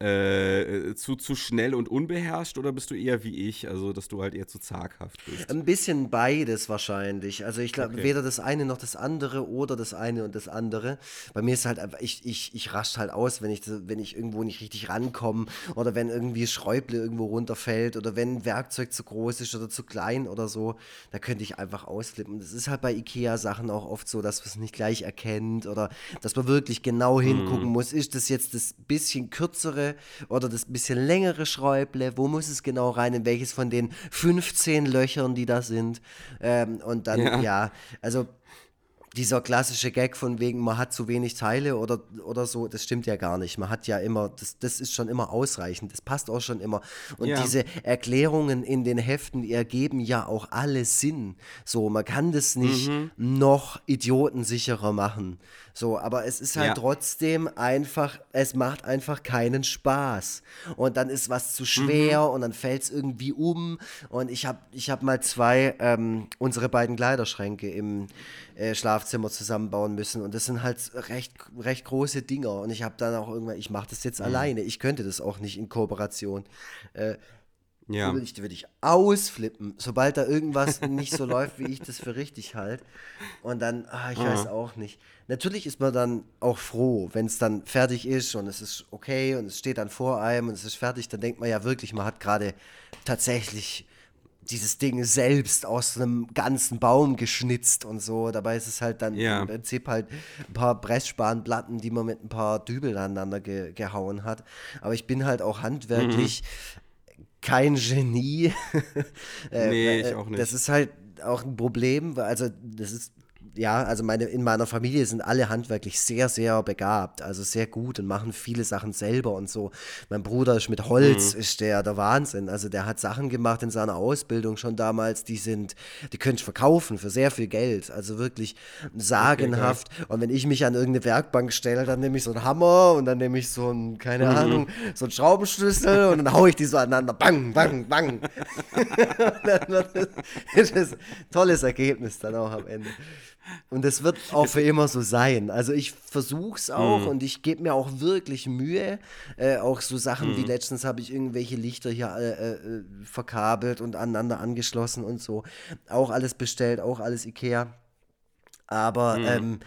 äh, zu, zu schnell und unbeherrscht oder bist du eher wie ich, also dass du halt eher zu zaghaft bist? Ein bisschen beides wahrscheinlich. Also ich glaube, okay. weder das eine noch das andere oder das eine und das andere. Bei mir ist halt einfach, ich, ich, ich rasch halt aus, wenn ich, wenn ich irgendwo nicht richtig rankomme oder wenn irgendwie Schräuble irgendwo runterfällt oder wenn ein Werkzeug zu groß ist oder zu klein oder so, da könnte ich einfach ausflippen. Das ist halt bei Ikea-Sachen auch oft so, dass man es nicht gleich erkennt oder dass man wirklich genau hingucken mm. muss. Ist das jetzt das bisschen kürzere oder das bisschen längere Schräuble? Wo muss es genau rein? In welches von den 15 Löchern, die da sind? Ähm, und dann, ja, ja also dieser klassische Gag von wegen, man hat zu wenig Teile oder, oder so, das stimmt ja gar nicht. Man hat ja immer, das, das ist schon immer ausreichend, das passt auch schon immer. Und ja. diese Erklärungen in den Heften, die ergeben ja auch alle Sinn. So, man kann das nicht mhm. noch idiotensicherer machen. So, aber es ist halt ja. trotzdem einfach, es macht einfach keinen Spaß. Und dann ist was zu schwer mhm. und dann fällt es irgendwie um. Und ich habe ich hab mal zwei, ähm, unsere beiden Kleiderschränke im äh, Schlafzimmer zusammenbauen müssen. Und das sind halt recht, recht große Dinger. Und ich habe dann auch irgendwann, ich mache das jetzt mhm. alleine. Ich könnte das auch nicht in Kooperation. Äh, ja. Würde ich, würde ich ausflippen, sobald da irgendwas nicht so läuft, wie ich das für richtig halte. Und dann, ah, ich weiß auch nicht. Natürlich ist man dann auch froh, wenn es dann fertig ist und es ist okay und es steht dann vor einem und es ist fertig, dann denkt man ja wirklich, man hat gerade tatsächlich dieses Ding selbst aus einem ganzen Baum geschnitzt und so. Dabei ist es halt dann ja. im Prinzip halt ein paar Pressspanplatten, die man mit ein paar Dübel aneinander ge gehauen hat. Aber ich bin halt auch handwerklich mhm. kein Genie. äh, nee, ich auch nicht. Das ist halt auch ein Problem, also das ist ja, also meine, in meiner Familie sind alle handwerklich sehr, sehr begabt, also sehr gut und machen viele Sachen selber und so. Mein Bruder ist mit Holz, mhm. ist der der Wahnsinn. Also der hat Sachen gemacht in seiner Ausbildung schon damals, die sind, die könnte ich verkaufen für sehr viel Geld. Also wirklich sagenhaft. Okay, und wenn ich mich an irgendeine Werkbank stelle, dann nehme ich so einen Hammer und dann nehme ich so einen, keine mhm. Ahnung, so einen Schraubenschlüssel und dann haue ich die so aneinander. Bang, bang, bang. das ist ein tolles Ergebnis dann auch am Ende. Und es wird auch für immer so sein. Also ich versuche es auch mhm. und ich gebe mir auch wirklich Mühe. Äh, auch so Sachen mhm. wie letztens habe ich irgendwelche Lichter hier äh, äh, verkabelt und aneinander angeschlossen und so. Auch alles bestellt, auch alles Ikea. Aber mhm. ähm,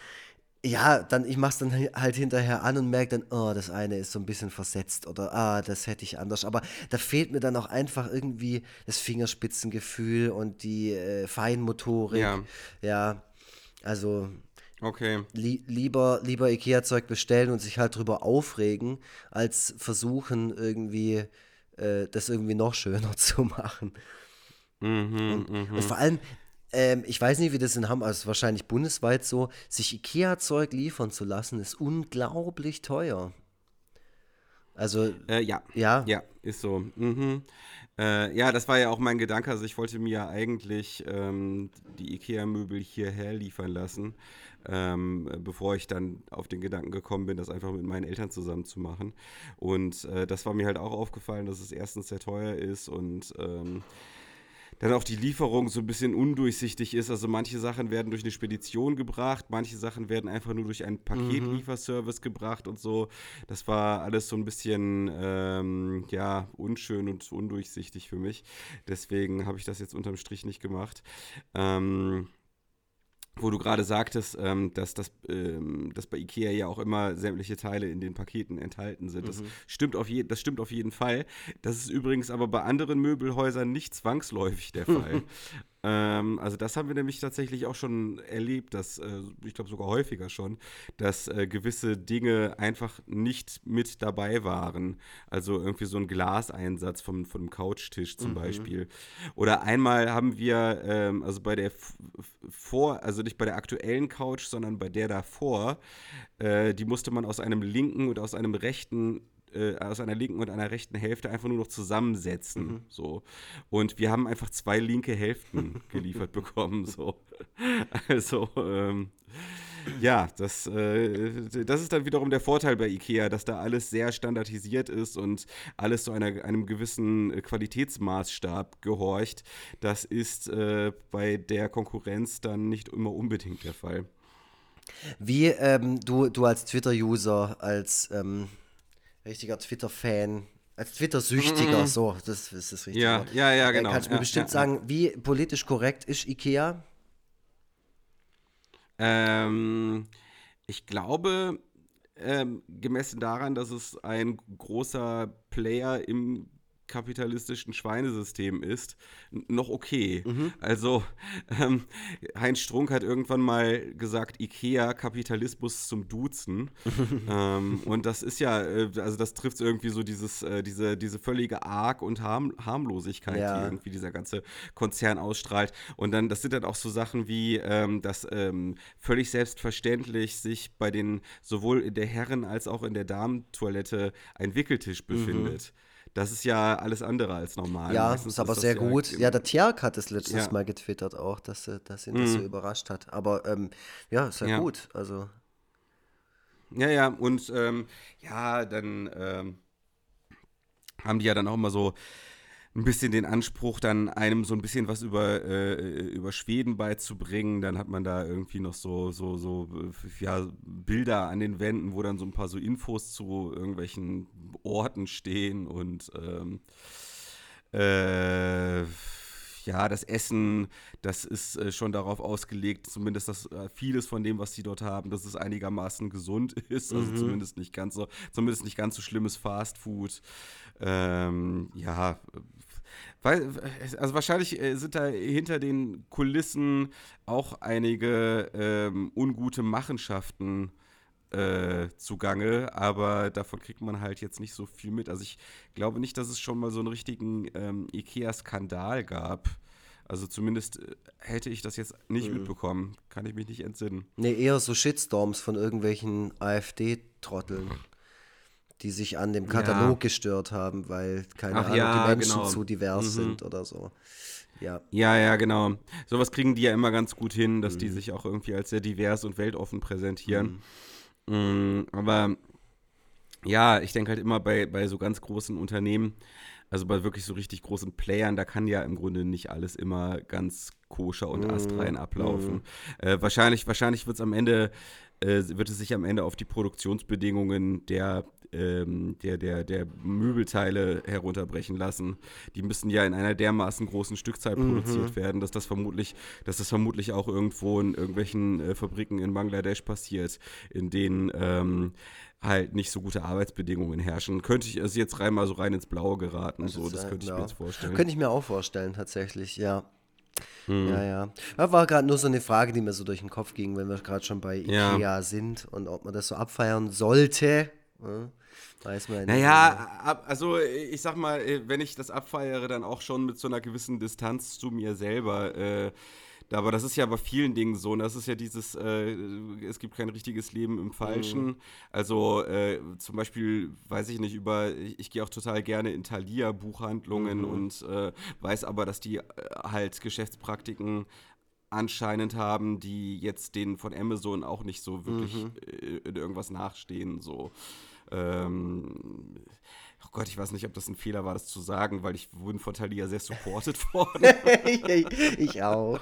ja, dann ich mache es dann halt hinterher an und merke dann, oh, das eine ist so ein bisschen versetzt oder ah, das hätte ich anders. Aber da fehlt mir dann auch einfach irgendwie das Fingerspitzengefühl und die äh, Feinmotorik. Ja. ja. Also okay. li lieber, lieber IKEA-Zeug bestellen und sich halt drüber aufregen, als versuchen, irgendwie äh, das irgendwie noch schöner zu machen. Mhm, und, mhm. und vor allem, ähm, ich weiß nicht, wie das in Hamburg ist, wahrscheinlich bundesweit so, sich IKEA-Zeug liefern zu lassen, ist unglaublich teuer. Also, äh, ja. Ja. Ja, ist so. Mhm. Äh, ja, das war ja auch mein Gedanke. Also ich wollte mir eigentlich ähm, die IKEA-Möbel hierher liefern lassen, ähm, bevor ich dann auf den Gedanken gekommen bin, das einfach mit meinen Eltern zusammen zu machen. Und äh, das war mir halt auch aufgefallen, dass es erstens sehr teuer ist und ähm, dann auch die Lieferung so ein bisschen undurchsichtig ist. Also manche Sachen werden durch eine Spedition gebracht, manche Sachen werden einfach nur durch einen Paketlieferservice mhm. gebracht und so. Das war alles so ein bisschen ähm, ja unschön und undurchsichtig für mich. Deswegen habe ich das jetzt unterm Strich nicht gemacht. Ähm, wo du gerade sagtest, ähm, dass, das, ähm, dass bei Ikea ja auch immer sämtliche Teile in den Paketen enthalten sind. Das, mhm. stimmt auf je, das stimmt auf jeden Fall. Das ist übrigens aber bei anderen Möbelhäusern nicht zwangsläufig der Fall. Ähm, also das haben wir nämlich tatsächlich auch schon erlebt, dass, äh, ich glaube sogar häufiger schon, dass äh, gewisse Dinge einfach nicht mit dabei waren. Also irgendwie so ein Glaseinsatz vom, vom Couchtisch zum mhm. Beispiel. Oder einmal haben wir, ähm, also bei der vor, also nicht bei der aktuellen Couch, sondern bei der davor, äh, die musste man aus einem linken und aus einem rechten äh, aus einer linken und einer rechten Hälfte einfach nur noch zusammensetzen. Mhm. So. Und wir haben einfach zwei linke Hälften geliefert bekommen. So. Also, ähm, ja, das, äh, das ist dann wiederum der Vorteil bei IKEA, dass da alles sehr standardisiert ist und alles zu einer, einem gewissen Qualitätsmaßstab gehorcht. Das ist äh, bei der Konkurrenz dann nicht immer unbedingt der Fall. Wie ähm, du, du als Twitter-User, als ähm richtiger Twitter-Fan. Als Twitter-Süchtiger, Mhm. so, das ist das richtige Ja, Wort. ja, ja, genau. Kannst du mir Ja, bestimmt ja, sagen, wie politisch korrekt ist Ikea? Ähm, ich glaube, ähm, gemessen daran, dass es ein großer Player im kapitalistischen Schweinesystem ist, noch okay. Also ähm, Heinz Strunk hat irgendwann mal gesagt, Ikea Kapitalismus zum Duzen. ähm, und das ist ja, äh, also das trifft irgendwie so dieses, äh, diese, diese völlige Arg und Harm Harmlosigkeit, Ja. die irgendwie dieser ganze Konzern ausstrahlt. Und dann, das sind dann auch so Sachen wie, ähm, dass ähm, völlig selbstverständlich sich bei den sowohl in der Herren- als auch in der Damentoilette ein Wickeltisch befindet. Das ist ja alles andere als normal. Ja, Meistens ist aber das sehr ja gut. Ja, der Tjerk hat es letztes Ja. Mal getwittert auch, dass, dass ihn das so Mhm. überrascht hat. Aber ähm, ja, ist ja, Ja. gut. Also, Ja, ja, und ähm, ja, dann ähm, haben die ja dann auch immer so ein bisschen den Anspruch, dann einem so ein bisschen was über, äh, über Schweden beizubringen. Dann hat man da irgendwie noch so, so, so, äh, ja, Bilder an den Wänden, wo dann so ein paar so Infos zu irgendwelchen Orten stehen und ähm, äh, ja, das Essen, das ist äh, schon darauf ausgelegt, zumindest dass äh, vieles von dem, was sie dort haben, dass es einigermaßen gesund ist, also zumindest nicht ganz so, zumindest nicht ganz so schlimmes Fast Food. Ähm, ja, weil, also wahrscheinlich äh, sind da hinter den Kulissen auch einige ähm, ungute Machenschaften äh, zugange, aber davon kriegt man halt jetzt nicht so viel mit. Also ich glaube nicht, dass es schon mal so einen richtigen ähm, IKEA-Skandal gab. Also zumindest äh, hätte ich das jetzt nicht mitbekommen. Kann ich mich nicht entsinnen. nee, eher so Shitstorms von irgendwelchen AfD-Trotteln, die sich an dem Katalog gestört haben, weil, keine Ach Ahnung, ja, die Menschen genau. zu divers Mhm. sind oder so. Ja. Ja, ja, genau. Sowas kriegen die ja immer ganz gut hin, dass die sich auch irgendwie als sehr divers und weltoffen präsentieren. Mm, aber ja, ich denke halt immer bei, bei so ganz großen Unternehmen, also bei wirklich so richtig großen Playern, da kann ja im Grunde nicht alles immer ganz koscher und astrein ablaufen. Äh, wahrscheinlich wahrscheinlich wird es am Ende, äh, wird es sich am Ende auf die Produktionsbedingungen der ähm, der, der, der Möbelteile herunterbrechen lassen. Die müssen ja in einer dermaßen großen Stückzahl produziert werden, dass das vermutlich, dass das vermutlich auch irgendwo in irgendwelchen äh, Fabriken in Bangladesch passiert, in denen ähm, halt nicht so gute Arbeitsbedingungen herrschen. Könnte ich also jetzt rein mal so rein ins Blaue geraten, so, das könnte ich mir ja. jetzt vorstellen. Könnte ich mir auch vorstellen, tatsächlich, ja. Hm. Ja, ja. Das war gerade nur so eine Frage, die mir so durch den Kopf ging, wenn wir gerade schon bei Ja. Ikea sind und ob man das so abfeiern sollte. Ja, weiß man. Naja, ab, also ich sag mal, wenn ich das abfeiere, dann auch schon mit so einer gewissen Distanz zu mir selber. Äh, aber das ist ja bei vielen Dingen so. Und das ist ja dieses, äh, es gibt kein richtiges Leben im Falschen. Also äh, zum Beispiel, weiß ich nicht, über, ich, ich gehe auch total gerne in Thalia-Buchhandlungen und äh, weiß aber, dass die äh, halt Geschäftspraktiken anscheinend haben, die jetzt den von Amazon auch nicht so wirklich äh, in irgendwas nachstehen. So. Ähm, oh Gott, ich weiß nicht, ob das ein Fehler war, das zu sagen, weil ich wurden von Thalia sehr supported worden. ich, ich auch.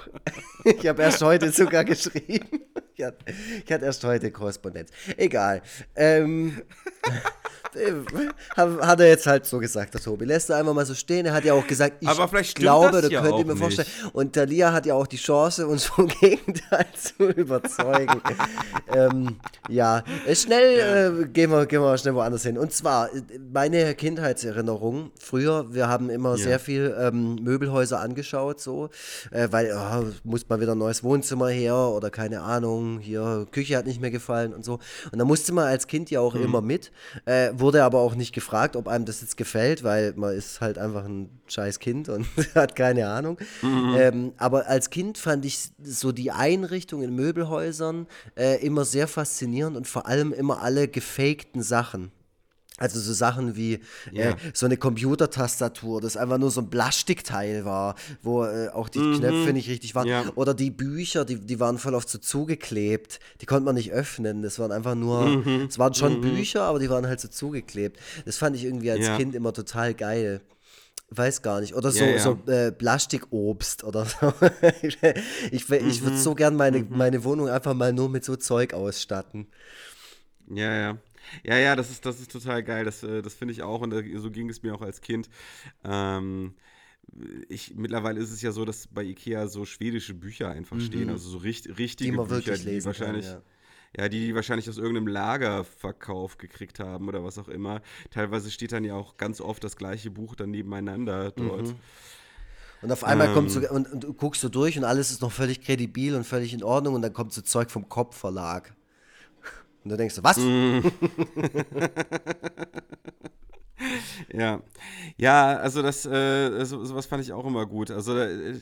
Ich habe erst heute sogar geschrieben. Ich hatte, ich hatte erst heute Korrespondenz. Egal. Ähm, hat hat er jetzt halt so gesagt, der Tobi. Lässt er einfach mal so stehen. Er hat ja auch gesagt, ich Aber vielleicht glaube, das da ja könnt ihr mir nicht. vorstellen. Und Talia hat ja auch die Chance, uns vom Gegenteil zu überzeugen. ähm, ja, Äh, schnell äh, gehen, wir, gehen wir schnell woanders hin. Und zwar, äh, meine Kindheitserinnerung, früher, wir haben immer sehr viel ähm, Möbelhäuser angeschaut, so, äh, weil oh, muss mal wieder ein neues Wohnzimmer her oder keine Ahnung, hier Küche hat nicht mehr gefallen und so. Und da musste man als Kind ja auch immer mit, äh, wurde aber auch nicht gefragt, ob einem das jetzt gefällt, weil man ist halt einfach ein scheiß Kind und hat keine Ahnung. Ähm, aber als Kind fand ich so die Einrichtung in Möbelhäusern äh, immer sehr faszinierend und vor allem immer alle gefakten Sachen. Also so Sachen wie Ja. äh, so eine Computertastatur, das einfach nur so ein Plastikteil war, wo äh, auch die Knöpfe nicht richtig waren. Ja. Oder die Bücher, die, die waren voll oft so zugeklebt. Die konnte man nicht öffnen. Das waren einfach nur, es waren schon Bücher, aber die waren halt so zugeklebt. Das fand ich irgendwie als Ja. Kind immer total geil. Weiß gar nicht. Oder so, Ja, ja. so äh, Plastikobst oder so. ich ich, ich würde so gern meine, meine Wohnung einfach mal nur mit so Zeug ausstatten. Ja, ja. Ja, ja, das ist, das ist total geil. Das, äh, das finde ich auch und so ging es mir auch als Kind. Ähm, ich, mittlerweile ist es ja so, dass bei Ikea so schwedische Bücher einfach mhm. stehen, also so richt, richtige die Bücher, die wahrscheinlich. Kann, ja. ja. die, die wahrscheinlich aus irgendeinem Lagerverkauf gekriegt haben oder was auch immer. Teilweise steht dann ja auch ganz oft das gleiche Buch dann nebeneinander dort. Mhm. Und auf einmal ähm, kommst du und, und, guckst du durch und alles ist noch völlig kredibil und völlig in Ordnung und dann kommt so Zeug vom Kopfverlag. Und du denkst, was? Mm. ja. Ja, also das, äh, so, sowas fand ich auch immer gut. Also äh,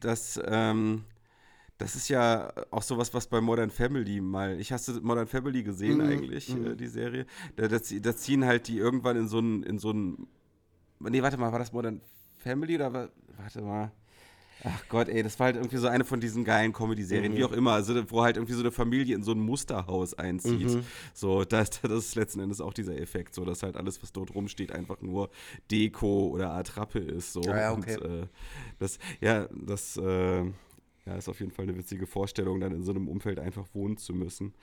das, ähm, das ist ja auch sowas, was bei Modern Family mal. Ich hast du Modern Family gesehen mhm. eigentlich, mhm. Äh, die Serie? Da, da, da, ziehen halt die irgendwann in so ein, in so ein. Nee, warte mal, war das Modern Family oder warte mal. Ach Gott, ey, das war halt irgendwie so eine von diesen geilen Comedy-Serien, mhm. wie auch immer, also wo halt irgendwie so eine Familie in so ein Musterhaus einzieht. Mhm. So, das, das ist letzten Endes auch dieser Effekt, so dass halt alles, was dort rumsteht, einfach nur Deko oder Attrappe ist. So. Ah, ja, okay. Und, äh, das, ja, das äh, ja, ist auf jeden Fall eine witzige Vorstellung, dann in so einem Umfeld einfach wohnen zu müssen.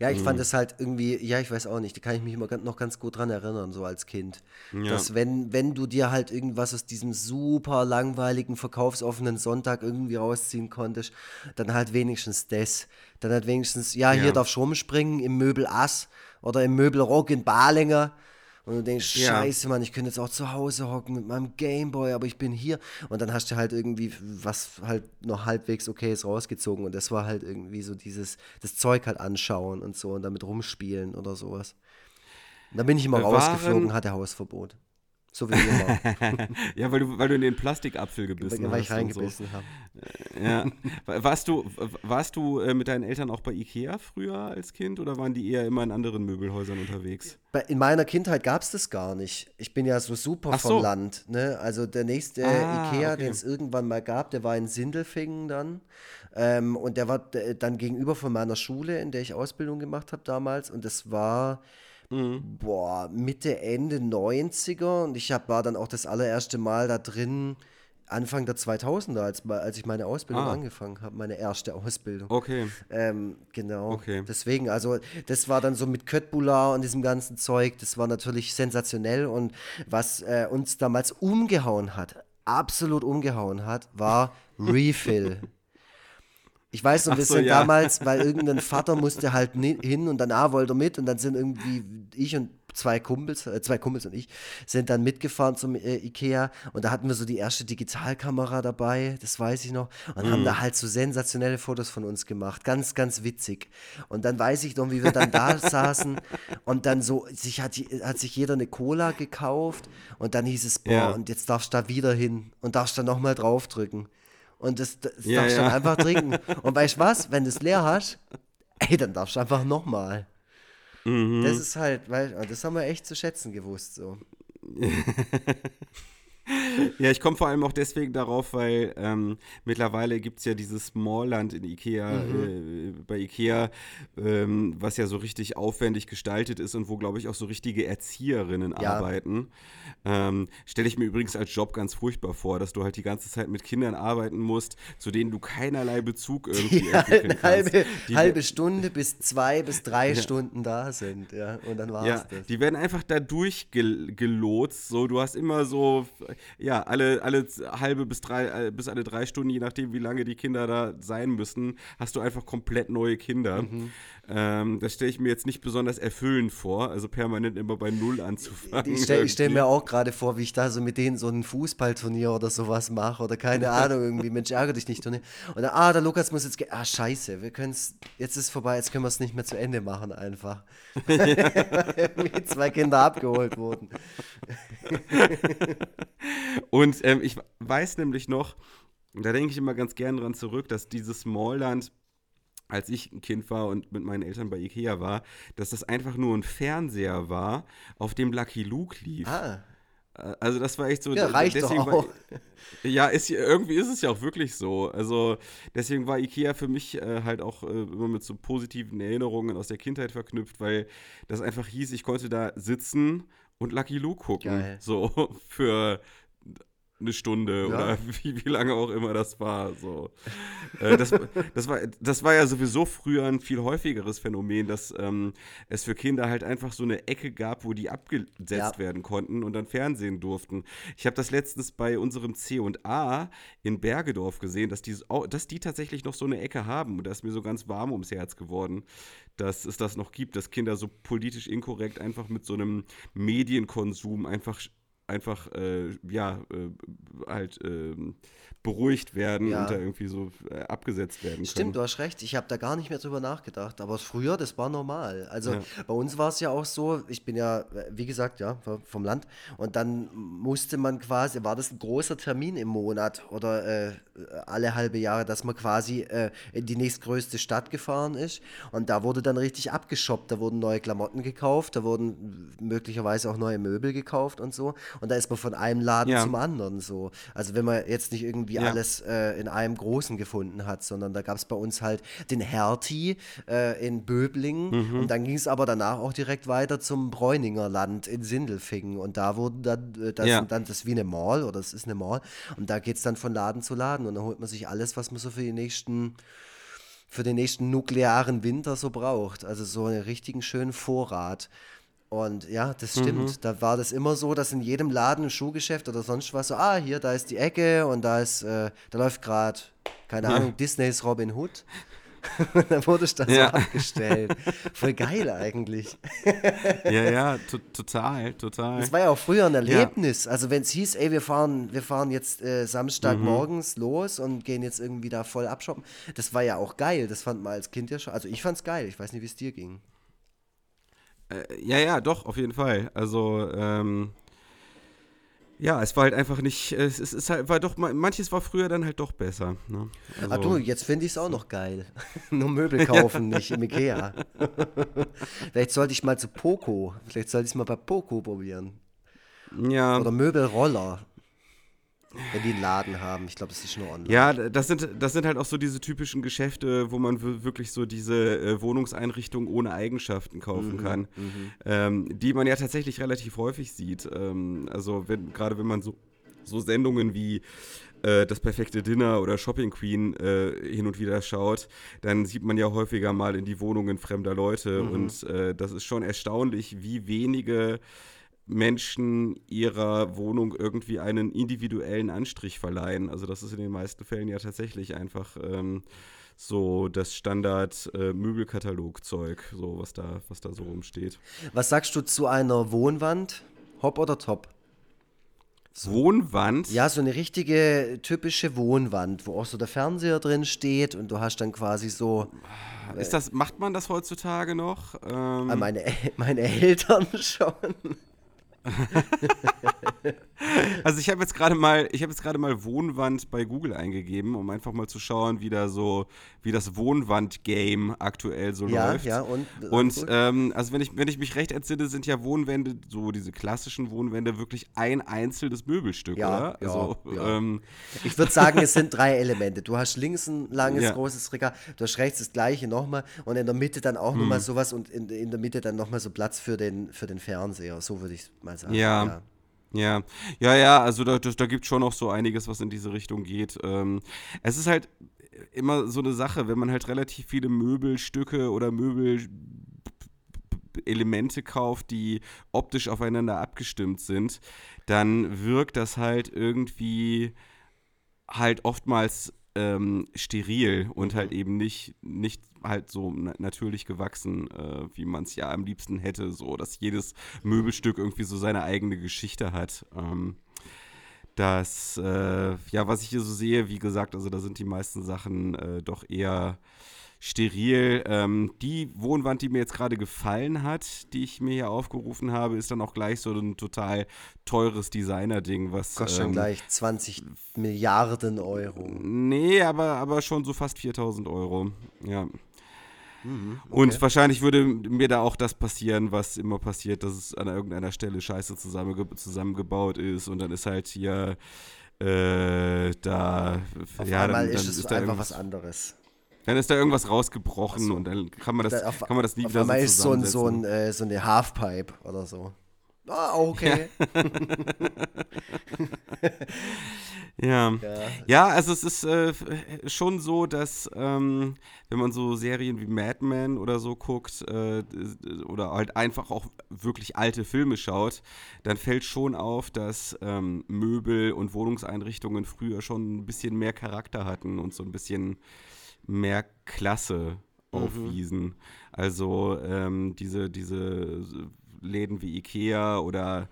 Ja, ich mhm. fand es halt irgendwie, ja, ich weiß auch nicht, da kann ich mich immer noch ganz gut dran erinnern, so als Kind. Ja. Dass wenn, wenn du dir halt irgendwas aus diesem super langweiligen, verkaufsoffenen Sonntag irgendwie rausziehen konntest, dann halt wenigstens das. Dann halt wenigstens, ja, hier ja. darfst du rumspringen im Möbel Ass oder im Möbel Rock in Balinger. Und du denkst, ja. scheiße, Mann, ich könnte jetzt auch zu Hause hocken mit meinem Gameboy, aber ich bin hier. Und dann hast du halt irgendwie was halt noch halbwegs okay ist rausgezogen. Und das war halt irgendwie so dieses, das Zeug halt anschauen und so und damit rumspielen oder sowas. Und dann bin ich immer Waren, rausgeflogen, hatte Hausverbot. So wie immer. ja, weil du, weil du in den Plastikapfel gebissen weil, weil hast. Weil ich reingebissen so. habe. Ja. Warst du, warst du äh, mit deinen Eltern auch bei Ikea früher als Kind oder waren die eher immer in anderen Möbelhäusern unterwegs? In meiner Kindheit gab es das gar nicht. Ich bin ja so super so. vom Land. Ne? Also der nächste ah, Ikea, okay. den es irgendwann mal gab, der war in Sindelfingen dann. Ähm, und der war dann gegenüber von meiner Schule, in der ich Ausbildung gemacht habe damals. Und das war Mhm. Boah, Mitte, Ende 90er und ich hab, war dann auch das allererste Mal da drin, Anfang der 2000er, als, als ich meine Ausbildung ah. angefangen habe, meine erste Ausbildung. Okay. Ähm, genau. Okay. Deswegen, also das war dann so mit Köttbullar und diesem ganzen Zeug, das war natürlich sensationell und was äh, uns damals umgehauen hat, absolut umgehauen hat, war Refill. Ich weiß noch, wir so, sind ja. damals, weil irgendein Vater musste halt hin und danach wollte er mit und dann sind irgendwie ich und zwei Kumpels, äh, zwei Kumpels und ich sind dann mitgefahren zum äh, Ikea und da hatten wir so die erste Digitalkamera dabei, das weiß ich noch, und mm. haben da halt so sensationelle Fotos von uns gemacht, ganz, ganz witzig. Und dann weiß ich noch, wie wir dann da saßen und dann so, sich hat, hat sich jeder eine Cola gekauft und dann hieß es, boah, ja. und jetzt darfst du da wieder hin und darfst da nochmal draufdrücken. Und das, das ja, darfst du ja. dann einfach trinken. Und weißt du was? Wenn du es leer hast, ey, dann darfst du einfach nochmal. Mhm. Das ist halt, weil, das haben wir echt zu schätzen gewusst, so. ja, ich komme vor allem auch deswegen darauf, weil ähm, mittlerweile gibt es ja dieses Smallland in Ikea, mhm. äh, bei Ikea, ähm, was ja so richtig aufwendig gestaltet ist und wo, glaube ich, auch so richtige Erzieherinnen ja. arbeiten. Ähm, Stelle ich mir übrigens als Job ganz furchtbar vor, dass du halt die ganze Zeit mit Kindern arbeiten musst, zu denen du keinerlei Bezug irgendwie die halt eine halbe, die, halbe Stunde bis zwei bis drei ja. Stunden da sind, ja, und dann war es ja, das. Die werden einfach da durchgelotst, so, du hast immer so ja, alle, alle halbe bis drei, äh, bis alle drei Stunden, je nachdem, wie lange die Kinder da sein müssen, hast du einfach komplett neue Kinder. Mhm. Ähm, das stelle ich mir jetzt nicht besonders erfüllend vor, also permanent immer bei Null anzufangen. Ich stelle stell mir auch gerade vor, wie ich da so mit denen so ein Fußballturnier oder sowas mache oder keine Ahnung, irgendwie, Mensch, ärgere dich nicht. Turnier. Und dann, ah, der Lukas muss jetzt, ah, scheiße, wir können es, jetzt ist es vorbei, jetzt können wir es nicht mehr zu Ende machen einfach. wie zwei Kinder abgeholt wurden. Und ähm, ich weiß nämlich noch, da denke ich immer ganz gern dran zurück, dass dieses Smallland als ich ein Kind war und mit meinen Eltern bei Ikea war, dass das einfach nur ein Fernseher war, auf dem Lucky Luke lief. Ah. Äh, also das war echt so. Ja, reicht deswegen doch auch. War, ja, ist, irgendwie ist es ja auch wirklich so. Also deswegen war Ikea für mich äh, halt auch äh, immer mit so positiven Erinnerungen aus der Kindheit verknüpft, weil das einfach hieß, ich konnte da sitzen und Lucky Luke gucken. Geil. So für eine Stunde ja. oder wie, wie lange auch immer das war. So. äh, das, das, war, das war ja sowieso früher ein viel häufigeres Phänomen, dass ähm, es für Kinder halt einfach so eine Ecke gab, wo die abgesetzt ja. werden konnten und dann Fernsehen durften. Ich habe das letztens bei unserem C&A in Bergedorf gesehen, dass die, dass die tatsächlich noch so eine Ecke haben und da ist mir so ganz warm ums Herz geworden, dass es das noch gibt, dass Kinder so politisch inkorrekt einfach mit so einem Medienkonsum einfach einfach, äh, ja, äh, halt äh, beruhigt werden ja. und da irgendwie so äh, abgesetzt werden können. Stimmt, du hast recht. Ich habe da gar nicht mehr drüber nachgedacht. Aber früher, das war normal. Also ja. bei uns war es ja auch so, ich bin ja, wie gesagt, ja, vom Land. Und dann musste man quasi, war das ein großer Termin im Monat oder äh, alle halbe Jahre, dass man quasi äh, in die nächstgrößte Stadt gefahren ist. Und da wurde dann richtig abgeshoppt. Da wurden neue Klamotten gekauft, da wurden möglicherweise auch neue Möbel gekauft und so. Und da ist man von einem Laden ja. zum anderen so. Also wenn man jetzt nicht irgendwie ja. alles äh, in einem Großen gefunden hat, sondern da gab es bei uns halt den Hertie äh, in Böblingen mhm. und dann ging es aber danach auch direkt weiter zum Bräuninger Land in Sindelfingen und da wurden dann, äh, das, ja. dann, das ist wie eine Mall oder es ist eine Mall und da geht es dann von Laden zu Laden und dann holt man sich alles, was man so für die nächsten für den nächsten nuklearen Winter so braucht. Also so einen richtigen schönen Vorrat. Und ja, das stimmt. Mhm. Da war das immer so, dass in jedem Laden, ein Schuhgeschäft oder sonst was so, ah, hier, da ist die Ecke und da ist, äh, da läuft gerade, keine ja. Ahnung, Disneys Robin Hood. dann wurde ich da ja. so abgestellt. Voll geil eigentlich. ja, ja, total, total. Das war ja auch früher ein Erlebnis. Ja. Also wenn es hieß, ey, wir fahren, wir fahren jetzt äh, Samstag mhm. morgens los und gehen jetzt irgendwie da voll abshoppen, das war ja auch geil. Das fand man als Kind ja schon. Also ich fand's geil. Ich weiß nicht, wie es dir ging. Äh, ja, ja, doch, auf jeden Fall. Also, ähm, ja, es war halt einfach nicht, es, es ist halt, war doch, manches war früher dann halt doch besser. Ne? Also, Ach du, jetzt finde ich es auch noch geil. Nur Möbel kaufen, nicht im Ikea. Vielleicht sollte ich mal zu Poco, vielleicht sollte ich es mal bei Poco probieren. Ja. Oder Möbelroller wenn die einen Laden haben. Ich glaube, das ist nur online. Ja, das sind, das sind halt auch so diese typischen Geschäfte, wo man wirklich so diese äh, Wohnungseinrichtungen ohne Eigenschaften kaufen mhm, kann, mhm. Ähm, die man ja tatsächlich relativ häufig sieht. Ähm, also wenn, gerade wenn man so, so Sendungen wie äh, das perfekte Dinner oder Shopping Queen äh, hin und wieder schaut, dann sieht man ja häufiger mal in die Wohnungen fremder Leute. Mhm. Und äh, das ist schon erstaunlich, wie wenige Menschen ihrer Wohnung irgendwie einen individuellen Anstrich verleihen. Also das ist in den meisten Fällen ja tatsächlich einfach ähm, so das Standard äh, Möbelkatalogzeug, so was da, was da so rumsteht. Was sagst du zu einer Wohnwand? Hop oder top? So. Wohnwand? Ja, so eine richtige typische Wohnwand, wo auch so der Fernseher drin steht und du hast dann quasi so. Ist das, macht man das heutzutage noch? Ähm, meine, meine Eltern schon. also ich habe jetzt gerade mal, ich habe jetzt gerade mal Wohnwand bei Google eingegeben, um einfach mal zu schauen, wie da so, wie das Wohnwand-Game aktuell so ja, läuft. Ja, und, und ähm, also wenn ich, wenn ich mich recht entsinne, sind ja Wohnwände, so diese klassischen Wohnwände, wirklich ein einzelnes Möbelstück, ja, oder? Ja, also, ja. Ähm, ich würde sagen, es sind drei Elemente. Du hast links ein langes, ja. großes Regal, du hast rechts das gleiche nochmal und in der Mitte dann auch hm. nochmal sowas und in, in der Mitte dann nochmal so Platz für den, für den Fernseher. So würde ich mal sagen. ja. ja. Ja, ja, ja, also da, da gibt es schon noch so einiges, was in diese Richtung geht. Ähm, es ist halt immer so eine Sache, wenn man halt relativ viele Möbelstücke oder Möbelelemente kauft, die optisch aufeinander abgestimmt sind, dann wirkt das halt irgendwie halt oftmals ähm, steril und halt eben nicht, nicht halt so na natürlich gewachsen, äh, wie man es ja am liebsten hätte, so dass jedes Möbelstück irgendwie so seine eigene Geschichte hat. Ähm, das, äh, ja, was ich hier so sehe, wie gesagt, also da sind die meisten Sachen äh, doch eher steril. Ähm, die Wohnwand, die mir jetzt gerade gefallen hat, die ich mir hier aufgerufen habe, ist dann auch gleich so ein total teures Designer-Ding, was. Kostet ähm, schon gleich 20 Milliarden Euro. Nee, aber, aber schon so fast 4000 Euro. Ja. Mhm, okay. Und wahrscheinlich würde mir da auch das passieren, was immer passiert, dass es an irgendeiner Stelle scheiße zusammenge zusammengebaut ist und dann ist halt hier äh, da. Auf ja, einmal dann, dann ist es ist einfach was anderes. Dann ist da irgendwas rausgebrochen so. und dann kann man das, auf, kann man das nie wieder so ist so, ein, so, ein, äh, so eine Halfpipe oder so. Ah, okay. Ja. ja. ja, also es ist äh, schon so, dass ähm, wenn man so Serien wie Mad Men oder so guckt äh, oder halt einfach auch wirklich alte Filme schaut, dann fällt schon auf, dass ähm, Möbel und Wohnungseinrichtungen früher schon ein bisschen mehr Charakter hatten und so ein bisschen mehr Klasse mhm. aufwiesen. Also ähm, diese, diese Läden wie Ikea oder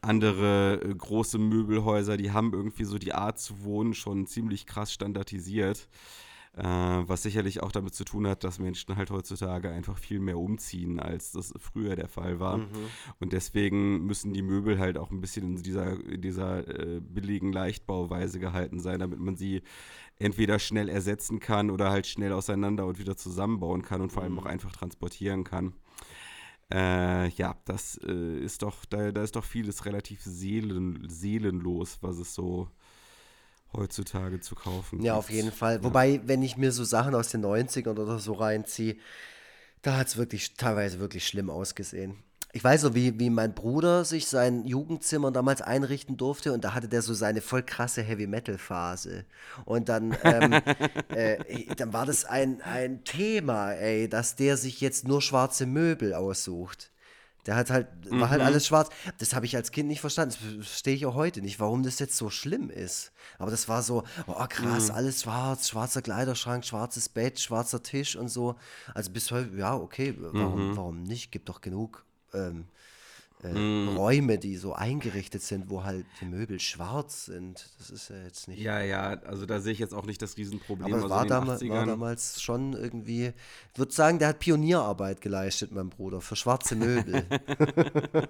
andere äh, große Möbelhäuser, die haben irgendwie so die Art zu wohnen schon ziemlich krass standardisiert. Äh, was sicherlich auch damit zu tun hat, dass Menschen halt heutzutage einfach viel mehr umziehen, als das früher der Fall war. Mhm. Und deswegen müssen die Möbel halt auch ein bisschen in dieser, in dieser äh, billigen Leichtbauweise gehalten sein, damit man sie entweder schnell ersetzen kann oder halt schnell auseinander und wieder zusammenbauen kann und vor allem mhm. auch einfach transportieren kann. Äh, ja, das äh, ist doch, da, da ist doch vieles relativ seelen, seelenlos, was es so heutzutage zu kaufen. Ja, auf jeden Fall. Ja. Wobei, wenn ich mir so Sachen aus den 90ern oder so reinziehe, da hat es wirklich teilweise wirklich schlimm ausgesehen ich weiß so, wie, wie mein Bruder sich sein Jugendzimmer damals einrichten durfte und da hatte der so seine voll krasse Heavy-Metal-Phase. Und dann, ähm, äh, dann war das ein, ein Thema, ey, dass der sich jetzt nur schwarze Möbel aussucht. Der hat halt, war halt mhm. alles schwarz. Das habe ich als Kind nicht verstanden. Das verstehe ich auch heute nicht, warum das jetzt so schlimm ist. Aber das war so, oh krass, mhm. alles schwarz, schwarzer Kleiderschrank, schwarzes Bett, schwarzer Tisch und so. Also bis heute, ja, okay, warum, mhm. warum nicht? Gibt doch genug ähm, äh, mm. Räume, die so eingerichtet sind, wo halt die Möbel schwarz sind. Das ist ja jetzt nicht. Ja, ja, also da sehe ich jetzt auch nicht das Riesenproblem. Aber also war, damals, war damals schon irgendwie, ich würde sagen, der hat Pionierarbeit geleistet, mein Bruder, für schwarze Möbel.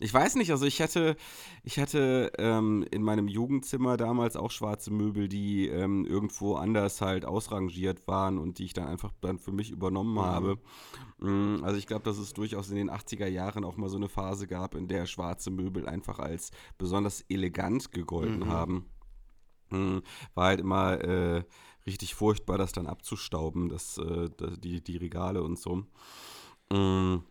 ich weiß nicht, also ich hatte, ich hatte ähm, in meinem Jugendzimmer damals auch schwarze Möbel, die ähm, irgendwo anders halt ausrangiert waren und die ich dann einfach dann für mich übernommen mhm. habe. Mm, also ich glaube, dass es durchaus in den 80er Jahren auch mal so eine Phase gab, in der schwarze Möbel einfach als besonders elegant gegolten mhm. haben. Mm, war halt immer äh, richtig furchtbar, das dann abzustauben, das, äh, die, die Regale und so. Mhm.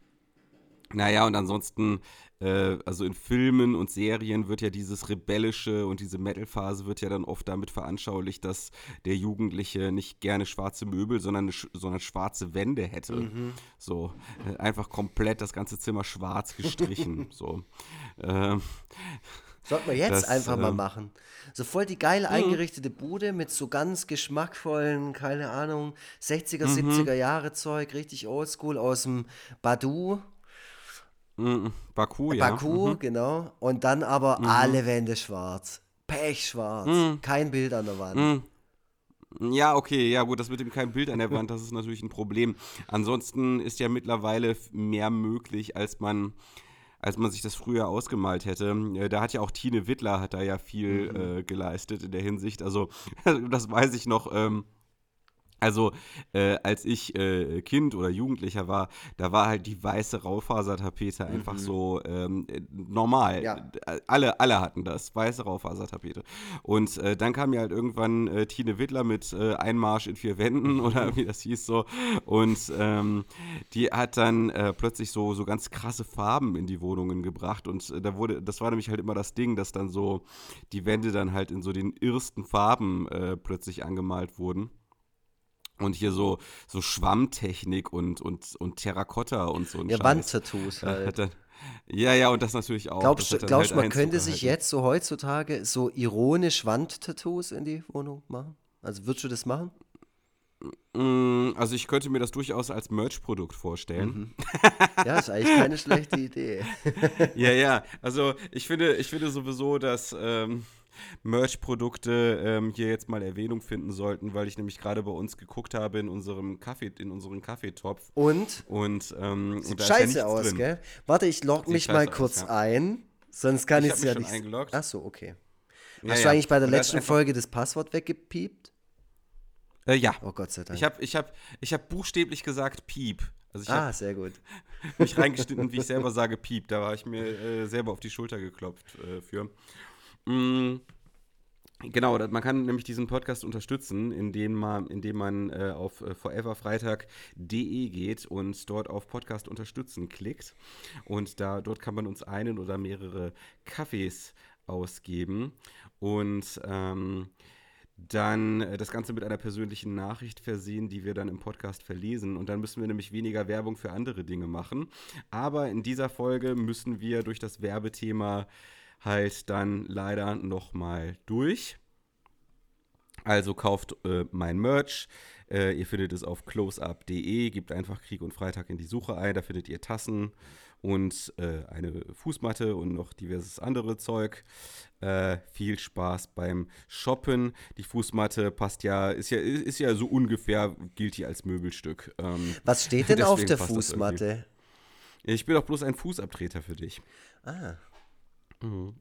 Naja, und ansonsten, äh, also in Filmen und Serien wird ja dieses Rebellische und diese Metal-Phase wird ja dann oft damit veranschaulicht, dass der Jugendliche nicht gerne schwarze Möbel, sondern, sondern schwarze Wände hätte. Mhm. So, äh, einfach komplett das ganze Zimmer schwarz gestrichen. so. Ähm, Sollten wir jetzt das, einfach äh, mal machen. So voll die geil mhm. eingerichtete Bude mit so ganz geschmackvollen, keine Ahnung, 60er, mhm. 70er Jahre Zeug, richtig oldschool aus dem Badu Mhm. Baku, ja. Baku, mhm. genau. Und dann aber mhm. alle Wände schwarz. Pechschwarz. Mhm. Kein Bild an der Wand. Mhm. Ja, okay, ja gut, das mit dem kein Bild an der Wand, das ist natürlich ein Problem. Ansonsten ist ja mittlerweile mehr möglich, als man als man sich das früher ausgemalt hätte. Äh, da hat ja auch Tine Wittler hat da ja viel mhm. äh, geleistet in der Hinsicht. Also das weiß ich noch. Ähm, also, äh, als ich äh, Kind oder Jugendlicher war, da war halt die weiße Raufasertapete einfach mhm. so ähm, äh, normal. Ja. Alle, alle hatten das, weiße Raufasertapete. Und äh, dann kam ja halt irgendwann äh, Tine Wittler mit äh, Einmarsch in vier Wänden oder wie das hieß so. Und ähm, die hat dann plötzlich so, so ganz krasse Farben in die Wohnungen gebracht. Und da wurde, das war nämlich halt immer das Ding, dass dann so die Wände dann halt in so den irrsten Farben plötzlich angemalt wurden. Und hier so, so Schwammtechnik und, und, und Terrakotta und so ein Ja, Wandtattoos halt. Dann, ja, ja, und das natürlich auch. Glaubst du, glaubst, halt man könnte sich jetzt so heutzutage so ironisch Wandtattoos in die Wohnung machen? Also würdest du das machen? Mm, also ich könnte mir das durchaus als Merch-Produkt vorstellen. Mhm. Ja, ist eigentlich keine schlechte Idee. ja, ja. Also ich finde, ich finde sowieso, dass ähm, Merch-Produkte ähm, hier jetzt mal Erwähnung finden sollten, weil ich nämlich gerade bei uns geguckt habe in unserem Kaffee, in unserem Kaffeetopf. Und? Und, ähm, Sieht und scheiße ja aus, drin. gell? Warte, ich log mich mal kurz aus, ja. ein, sonst kann ich es ja nicht. Eingeloggt. Ach so, okay. Ja, Hast du eigentlich bei der letzten Folge das Passwort weggepiept? Äh, ja. Oh Gott sei Dank. Ich habe ich hab, ich hab buchstäblich gesagt Piep. Also ah, sehr gut. mich reingeschnitten, wie ich selber sage Piep. Da war ich mir äh, selber auf die Schulter geklopft äh, für. Mm, Genau, man kann nämlich diesen Podcast unterstützen, indem man, indem man äh, auf äh, foreverfreitag.de geht und dort auf Podcast unterstützen klickt. Und da, dort kann man uns einen oder mehrere Kaffees ausgeben. Und ähm, dann äh, das Ganze mit einer persönlichen Nachricht versehen, die wir dann im Podcast verlesen. Und dann müssen wir nämlich weniger Werbung für andere Dinge machen. Aber in dieser Folge müssen wir durch das Werbethema halt dann leider nochmal durch. Also kauft äh, mein Merch. Äh, ihr findet es auf closeup.de. Gebt einfach Krieg und Freitag in die Suche ein. Da findet ihr Tassen und äh, eine Fußmatte und noch diverses andere Zeug. Äh, viel Spaß beim Shoppen. Die Fußmatte passt ja, ist ja, ist ja so ungefähr, gilt die als Möbelstück. Ähm, Was steht denn auf der Fußmatte? Ich bin auch bloß ein Fußabtreter für dich. Ah. Mhm.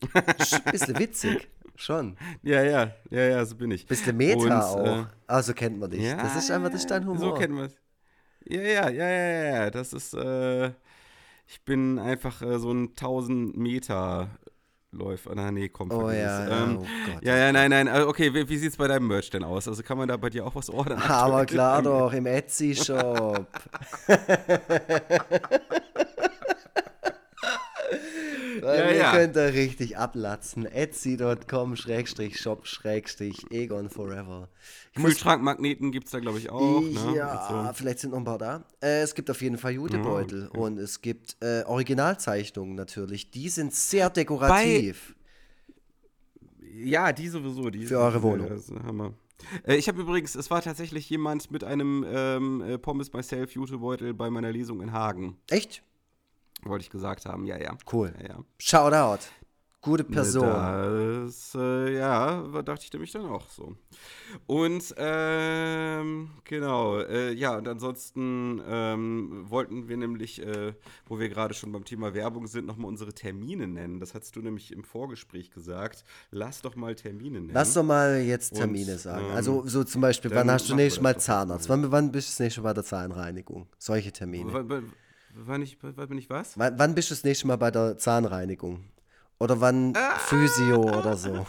Bisschen witzig. Schon. Ja, ja, ja, ja, so bin ich. Bist du Meta Und, auch? Äh, ah, so kennt man dich. Ja, das ist einfach, das ist dein Humor. So kennt man es. Ja, ja, ja, ja, ja, das ist, äh, ich bin einfach äh, so ein 1000 Meter Läufer. Na, nee, komm, oh, ja, ja, ähm, oh Gott, ja, ja, nein, nein. Äh, okay, wie, wie sieht es bei deinem Merch denn aus? Also kann man da bei dir auch was ordern? Aber klar doch, im Etsy-Shop. Weil ja, ihr ja. könnt da richtig ablatzen. Etsy.com Schrägstrich Shop Schrägstrich Egon Forever. Kühlschrankmagneten gibt es da, glaube ich, auch. Ne? Ja, also. vielleicht sind noch ein paar da. Äh, es gibt auf jeden Fall Jutebeutel oh, okay. und es gibt äh, Originalzeichnungen natürlich. Die sind sehr dekorativ. Bei ja, die sowieso. Die Für eure Wohnung. Hammer. Äh, ich habe übrigens, es war tatsächlich jemand mit einem ähm, äh, Pommes Myself Jutebeutel bei meiner Lesung in Hagen. Echt? Wollte ich gesagt haben, ja, ja. Cool. Ja, ja. Shoutout. Gute ne, Person. Das, äh, ja, dachte ich nämlich dann auch so. Und ähm, genau, äh, ja, und ansonsten ähm, wollten wir nämlich, äh, wo wir gerade schon beim Thema Werbung sind, nochmal unsere Termine nennen. Das hast du nämlich im Vorgespräch gesagt. Lass doch mal Termine nennen. Lass doch mal jetzt Termine und, sagen. Ähm, also so zum Beispiel, wann hast du nächstes Mal Zahnarzt? Wann, wann bist du das nächste Mal bei der Zahnreinigung? Solche Termine. Wann, wann, ich, wann bin ich was? Wann, wann bist du das nächste Mal bei der Zahnreinigung? Oder wann ah. Physio oder so.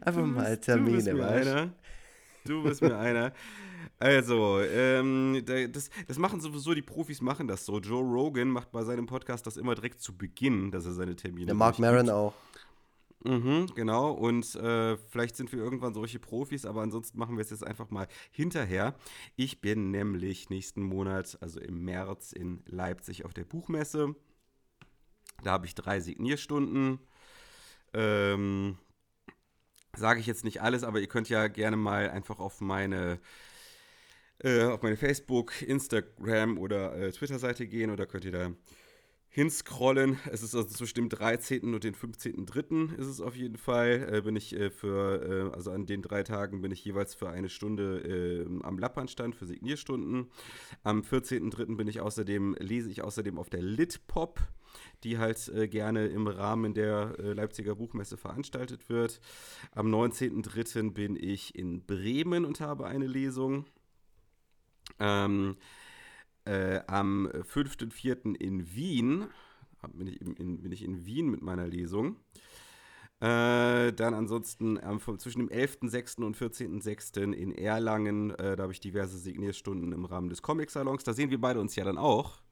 Einfach bist, mal Termine, du weißt einer. Du bist mir einer. Also, ähm, das, das machen sowieso, die Profis machen das so. Joe Rogan macht bei seinem Podcast das immer direkt zu Beginn, dass er seine Termine Der Mark Maron auch. Mhm, genau, und äh, vielleicht sind wir irgendwann solche Profis, aber ansonsten machen wir es jetzt einfach mal hinterher. Ich bin nämlich nächsten Monat, also im März, in Leipzig auf der Buchmesse. Da habe ich drei Signierstunden. Ähm, Sage ich jetzt nicht alles, aber ihr könnt ja gerne mal einfach auf meine äh, auf meine Facebook, Instagram oder äh, Twitter-Seite gehen oder könnt ihr da hinscrollen. Es ist also zwischen dem 13. und dem 15.3. ist es auf jeden Fall. Äh, bin ich äh, für, äh, also an den drei Tagen bin ich jeweils für eine Stunde äh, am Lappernstand für Signierstunden. Am 14.3. bin ich außerdem, lese ich außerdem auf der Litpop, die halt äh, gerne im Rahmen der äh, Leipziger Buchmesse veranstaltet wird. Am 19.3. bin ich in Bremen und habe eine Lesung. Ähm, äh, am 5.4. in Wien, bin ich in, bin ich in Wien mit meiner Lesung. Äh, dann ansonsten ähm, zwischen dem 11.06. und 14.06. in Erlangen, äh, da habe ich diverse Signierstunden im Rahmen des Comic-Salons. Da sehen wir beide uns ja dann auch.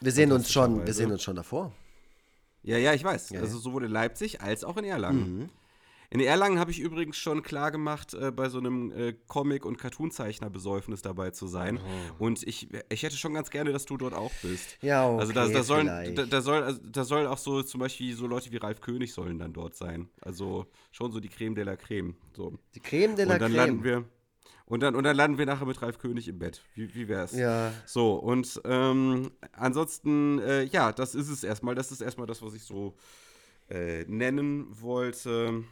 Wir sehen uns schon, wir sehen uns schon davor. Ja, ja, ich weiß. Ja, also sowohl in Leipzig als auch in Erlangen. Mhm. In Erlangen habe ich übrigens schon klar gemacht, äh, bei so einem äh, Comic- und Cartoonzeichner-Besäufnis dabei zu sein. Oh. Und ich, ich hätte schon ganz gerne, dass du dort auch bist. Ja, okay, Also da, da, sollen, da, da, soll, also, da soll auch so zum Beispiel so Leute wie Ralf König sollen dann dort sein. Also schon so die Creme de la Creme. So. Die Creme de la und dann Creme. Landen wir, und dann, und dann landen wir nachher mit Ralf König im Bett. Wie, wie wär's? Ja. So, und ähm, ansonsten, äh, ja, das ist es erstmal. Das ist erstmal das, was ich so äh, nennen wollte.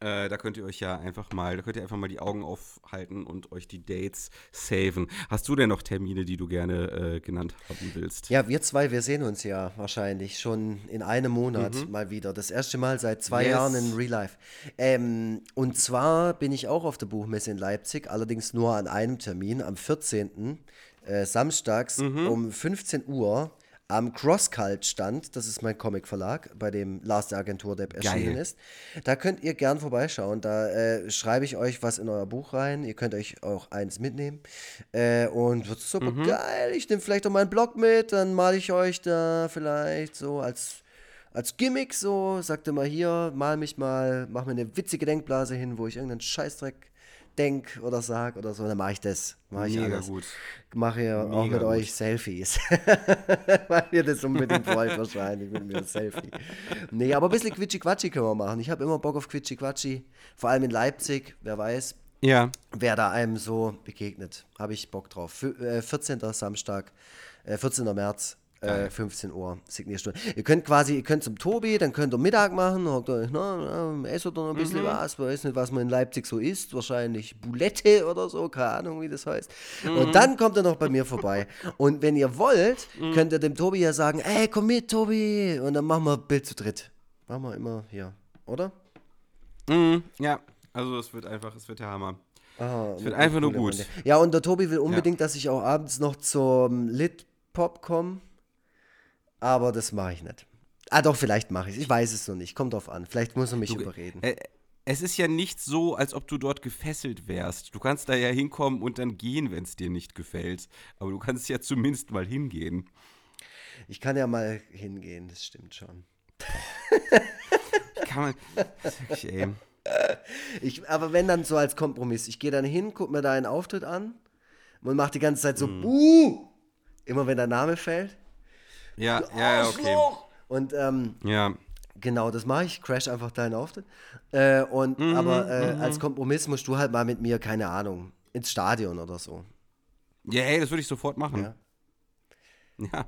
Äh, da könnt ihr euch ja einfach mal, da könnt ihr einfach mal die Augen aufhalten und euch die Dates saven. Hast du denn noch Termine, die du gerne äh, genannt haben willst? Ja, wir zwei, wir sehen uns ja wahrscheinlich schon in einem Monat mhm. mal wieder. Das erste Mal seit zwei yes. Jahren in Real Life. Ähm, und zwar bin ich auch auf der Buchmesse in Leipzig, allerdings nur an einem Termin, am 14. Äh, samstags mhm. um 15 Uhr am CrossCult stand, das ist mein Comic-Verlag, bei dem Lars der Agentur Depp erschienen Geil. ist. Da könnt ihr gern vorbeischauen. Da äh, schreibe ich euch was in euer Buch rein. Ihr könnt euch auch eins mitnehmen. Äh, und wird super Mhm. geil. Ich nehme vielleicht auch meinen Blog mit, dann male ich euch da vielleicht so als, als Gimmick so. Sagt immer hier, mal mich mal, mach mir eine witzige Denkblase hin, wo ich irgendeinen Scheißdreck denk oder sag oder so. Dann mache ich das. Mache ich Mega alles gut. mache ja auch mit gut. euch Selfies. Weil ihr das unbedingt wollt wahrscheinlich mit mir ein Selfie. Nee, aber ein bisschen Quitschi-Quatschi können wir machen. Ich habe immer Bock auf Quitschi-Quatschi. Vor allem in Leipzig, wer weiß, Ja. wer da einem so begegnet. Habe ich Bock drauf. Fü- äh, 14. Samstag, äh, 14. März. Äh, Geil. 15 Uhr, Signierstunde. Ihr könnt quasi, ihr könnt zum Tobi, dann könnt ihr Mittag machen, hockt euch, na, na, esst oder noch ein bisschen was, weiß nicht, was man in Leipzig so isst, wahrscheinlich Boulette oder so, keine Ahnung, wie das heißt. Und dann kommt ihr noch bei mir vorbei. Und wenn ihr wollt, könnt ihr dem Tobi ja sagen, ey, komm mit, Tobi, und dann machen wir ein Bild zu dritt. Machen wir immer hier, oder? Mhm. Ja. Also es wird einfach, es wird der Hammer. Ah, Es wird einfach nur gut. Ja, und der Tobi will unbedingt, dass ich auch abends noch zum Lit-Pop komme. Aber das mache ich nicht. Ah, doch, vielleicht mache ich es. Ich weiß es noch nicht. Kommt drauf an. Vielleicht muss er mich überreden. Äh, es ist ja nicht so, als ob du dort gefesselt wärst. Du kannst da ja hinkommen und dann gehen, wenn es dir nicht gefällt. Aber du kannst ja zumindest mal hingehen. Ich kann ja mal hingehen, das stimmt schon. Kann man. Wirklich, ey. Ich, aber wenn dann so als Kompromiss. Ich gehe dann hin, guck mir da einen Auftritt an und mache die ganze Zeit so, Buh! Immer wenn der Name fällt. Ja, ja, okay. Und ähm, Ja. Genau, das mache ich. Crash einfach deinen Auftritt. Äh, und, Mhm, aber äh, als Kompromiss musst du halt mal mit mir, keine Ahnung, ins Stadion oder so. Ja, hey, das würde ich sofort machen. Ja. Ja.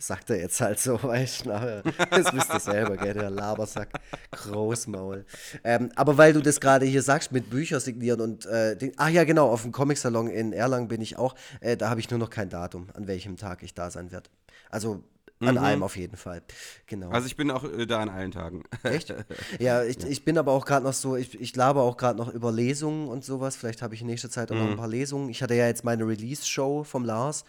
Sagt er jetzt halt so, weißt du. Das wisst ihr selber, gell, der Labersack. Großmaul. Ähm, aber weil du das gerade hier sagst, mit Bücher signieren und, äh, Ding, ach ja, genau, auf dem Comic-Salon in Erlangen bin ich auch. Äh, da habe ich nur noch kein Datum, an welchem Tag ich da sein werde. Also an einem auf jeden Fall. Genau. Also ich bin auch äh, da an allen Tagen. Echt? Ja, ich, ich bin aber auch gerade noch so, ich, ich laber auch gerade noch über Lesungen und sowas. Vielleicht habe ich in nächster Zeit auch noch ein paar Lesungen. Ich hatte ja jetzt meine Release-Show vom Lars.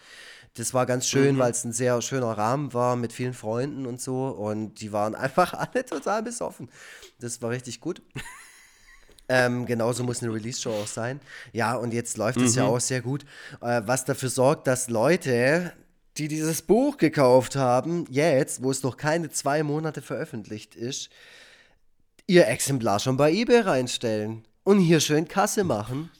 Das war ganz schön, weil es ein sehr schöner Rahmen war mit vielen Freunden und so. Und die waren einfach alle total besoffen. Das war richtig gut. Ähm, genauso muss eine Release-Show auch sein. Ja, und jetzt läuft es ja auch sehr gut. Äh, was dafür sorgt, dass Leute, die dieses Buch gekauft haben, jetzt, wo es noch keine zwei Monate veröffentlicht ist, ihr Exemplar schon bei eBay reinstellen und hier schön Kasse machen.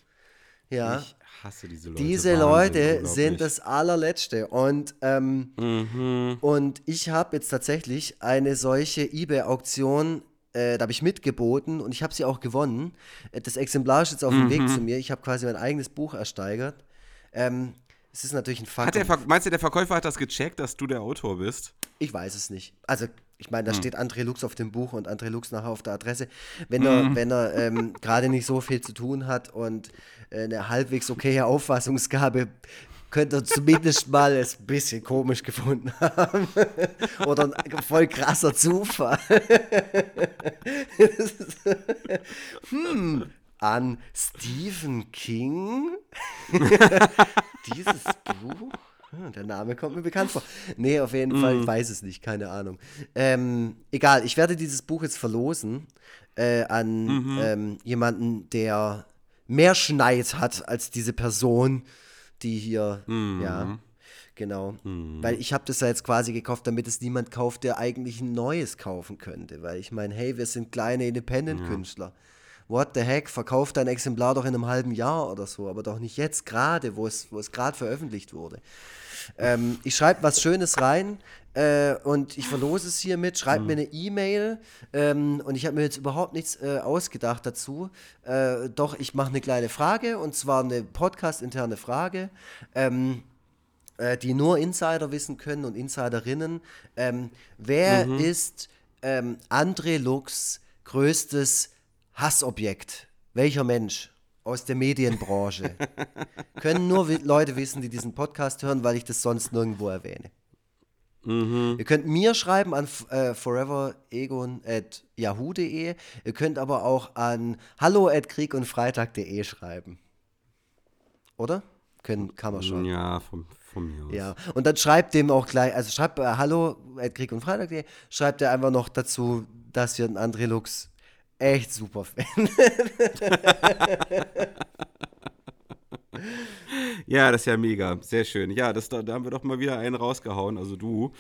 Ja. Ich hasse diese Leute. Diese Leute sind das allerletzte. Und, ähm, Mhm. und ich habe jetzt tatsächlich eine solche eBay-Auktion, äh, da habe ich mitgeboten und ich habe sie auch gewonnen. Äh, Das Exemplar ist jetzt auf dem Mhm. Weg zu mir. Ich habe quasi mein eigenes Buch ersteigert. Ähm, es ist natürlich ein Fakt. Meinst du, der Verkäufer hat das gecheckt, dass du der Autor bist? Ich weiß es nicht. Also, ich meine, da Hm. steht André Lux auf dem Buch und André Lux nachher auf der Adresse. Wenn Hm. er, wenn er ähm, gerade nicht so viel zu tun hat und äh, eine halbwegs okaye Auffassungsgabe, könnte er zumindest mal es ein bisschen komisch gefunden haben. Oder ein voll krasser Zufall. hm, an Stephen King? Dieses Buch? Hm, Der Name kommt mir bekannt vor. Nee, auf jeden Fall, ich weiß es nicht, keine Ahnung. Ähm, egal, ich werde dieses Buch jetzt verlosen äh, an ähm, jemanden, der mehr Schneid hat als diese Person, die hier, ja, genau. Weil ich habe das ja jetzt quasi gekauft, damit es niemand kauft, der eigentlich ein neues kaufen könnte. Weil ich meine, hey, wir sind kleine Independent-Künstler. What the heck, verkauft dein Exemplar doch in einem halben Jahr oder so, aber doch nicht jetzt gerade, wo es, wo es gerade veröffentlicht wurde. Ähm, ich schreibe was Schönes rein äh, und ich verlose es hiermit. Schreibt mir eine E-Mail ähm, und ich habe mir jetzt überhaupt nichts äh, ausgedacht dazu. Äh, doch, ich mache eine kleine Frage und zwar eine podcast-interne Frage. Ähm, äh, die nur Insider wissen können und Insiderinnen. Ähm, wer ist ähm, André Lux größtes Hassobjekt? Welcher Mensch aus der Medienbranche? können nur Leute wissen, die diesen Podcast hören, weil ich das sonst nirgendwo erwähne. Ihr könnt mir schreiben an äh, foreveregon.yahoo.de. Ihr könnt aber auch an hallo at kriegundfreitag.de schreiben. Oder? Können, kann man schon. Ja, von, Von mir aus. Ja, und dann schreibt dem auch gleich, also schreibt äh, Hallo, at Krieg und Freitag, schreibt er einfach noch dazu, dass wir den André Lux echt super finden. Ja, das ist ja mega. Sehr schön. Ja, das, da, da haben wir doch mal wieder einen rausgehauen, also du.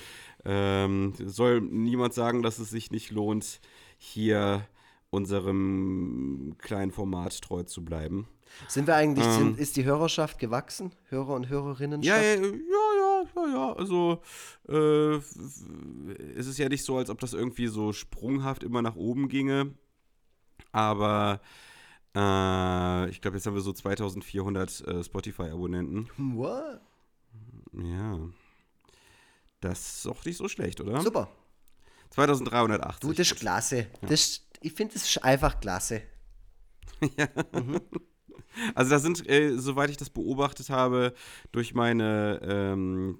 Ähm, soll niemand sagen, dass es sich nicht lohnt, hier unserem kleinen Format treu zu bleiben. Sind wir eigentlich, sind, ist die Hörerschaft gewachsen? Hörer und Hörerinnen? Ja, ja, ja, ja, ja, ja. Also äh, es ist ja nicht so, als ob das irgendwie so sprunghaft immer nach oben ginge. Aber äh, ich glaube, jetzt haben wir so 2400 äh, Spotify-Abonnenten. What? Ja. Das ist auch nicht so schlecht, oder? Super. 2380. Du, das ist klasse. Das, ich finde, das ist einfach klasse. Also da sind, äh, soweit ich das beobachtet habe, durch meine, ähm,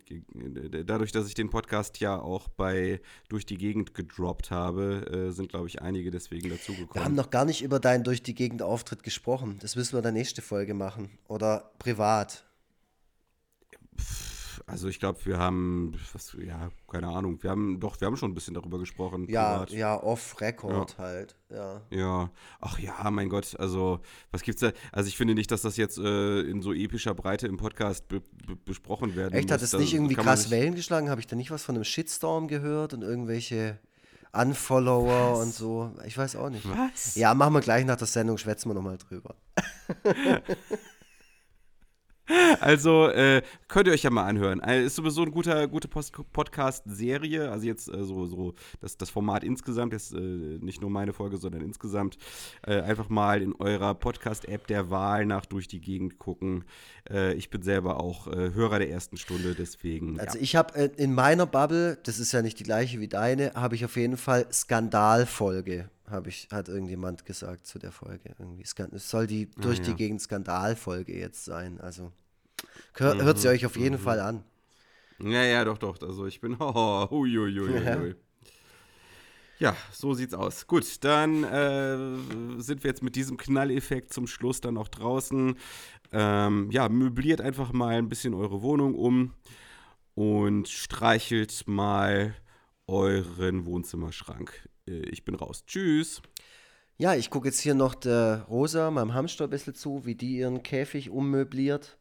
dadurch, dass ich den Podcast ja auch bei durch die Gegend gedroppt habe, äh, sind, glaube ich, einige deswegen Wir haben dazugekommen. noch gar nicht über deinen durch die Gegend Auftritt gesprochen. Das müssen wir in der nächsten Folge machen. Oder privat. Also ich glaube, wir haben, was, ja, keine Ahnung, wir haben, doch, wir haben schon ein bisschen darüber gesprochen. Ja, privat. ja, off-Record halt. Ja. Ja, ach ja, mein Gott, also was gibt's da? Also ich finde nicht, dass das jetzt äh, in so epischer Breite im Podcast be be besprochen werden Echt, hat muss. es Da nicht irgendwie krass sich- Wellen geschlagen? Habe ich da nicht was von einem Shitstorm gehört und irgendwelche Unfollower und so? Ich weiß auch nicht. Was? Ja, machen wir gleich nach der Sendung, schwätzen wir nochmal drüber. Also äh, könnt ihr euch ja mal anhören. Äh, ist sowieso eine gute, gute Podcast-Serie. Also jetzt äh, so, so das, das Format insgesamt, jetzt äh, nicht nur meine Folge, sondern insgesamt äh, einfach mal in eurer Podcast-App der Wahl nach durch die Gegend gucken. Äh, ich bin selber auch Hörer der ersten Stunde, deswegen. Also ja. ich habe in meiner Bubble, das ist ja nicht die gleiche wie deine, habe ich auf jeden Fall Skandalfolge, habe ich, hat irgendjemand gesagt zu der Folge. Irgendwie es soll die durch die ja. Gegend Skandalfolge jetzt sein. Also hör, hört sie euch auf jeden Fall an. Ja, ja, doch, doch. Also ich bin. Oh, hui, hui, hui, Ja. Ja, so sieht's aus. Gut, dann äh, sind wir jetzt mit diesem Knalleffekt zum Schluss dann auch draußen. Ähm, ja, möbliert einfach mal ein bisschen eure Wohnung um und streichelt mal euren Wohnzimmerschrank. Äh, ich bin raus. Tschüss. Ja, ich gucke jetzt hier noch der Rosa, meinem Hamster, ein bisschen zu, wie die ihren Käfig ummöbliert.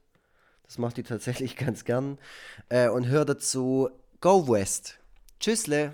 Das macht die tatsächlich ganz gern. Äh, und hör dazu Go West. Tschüssle.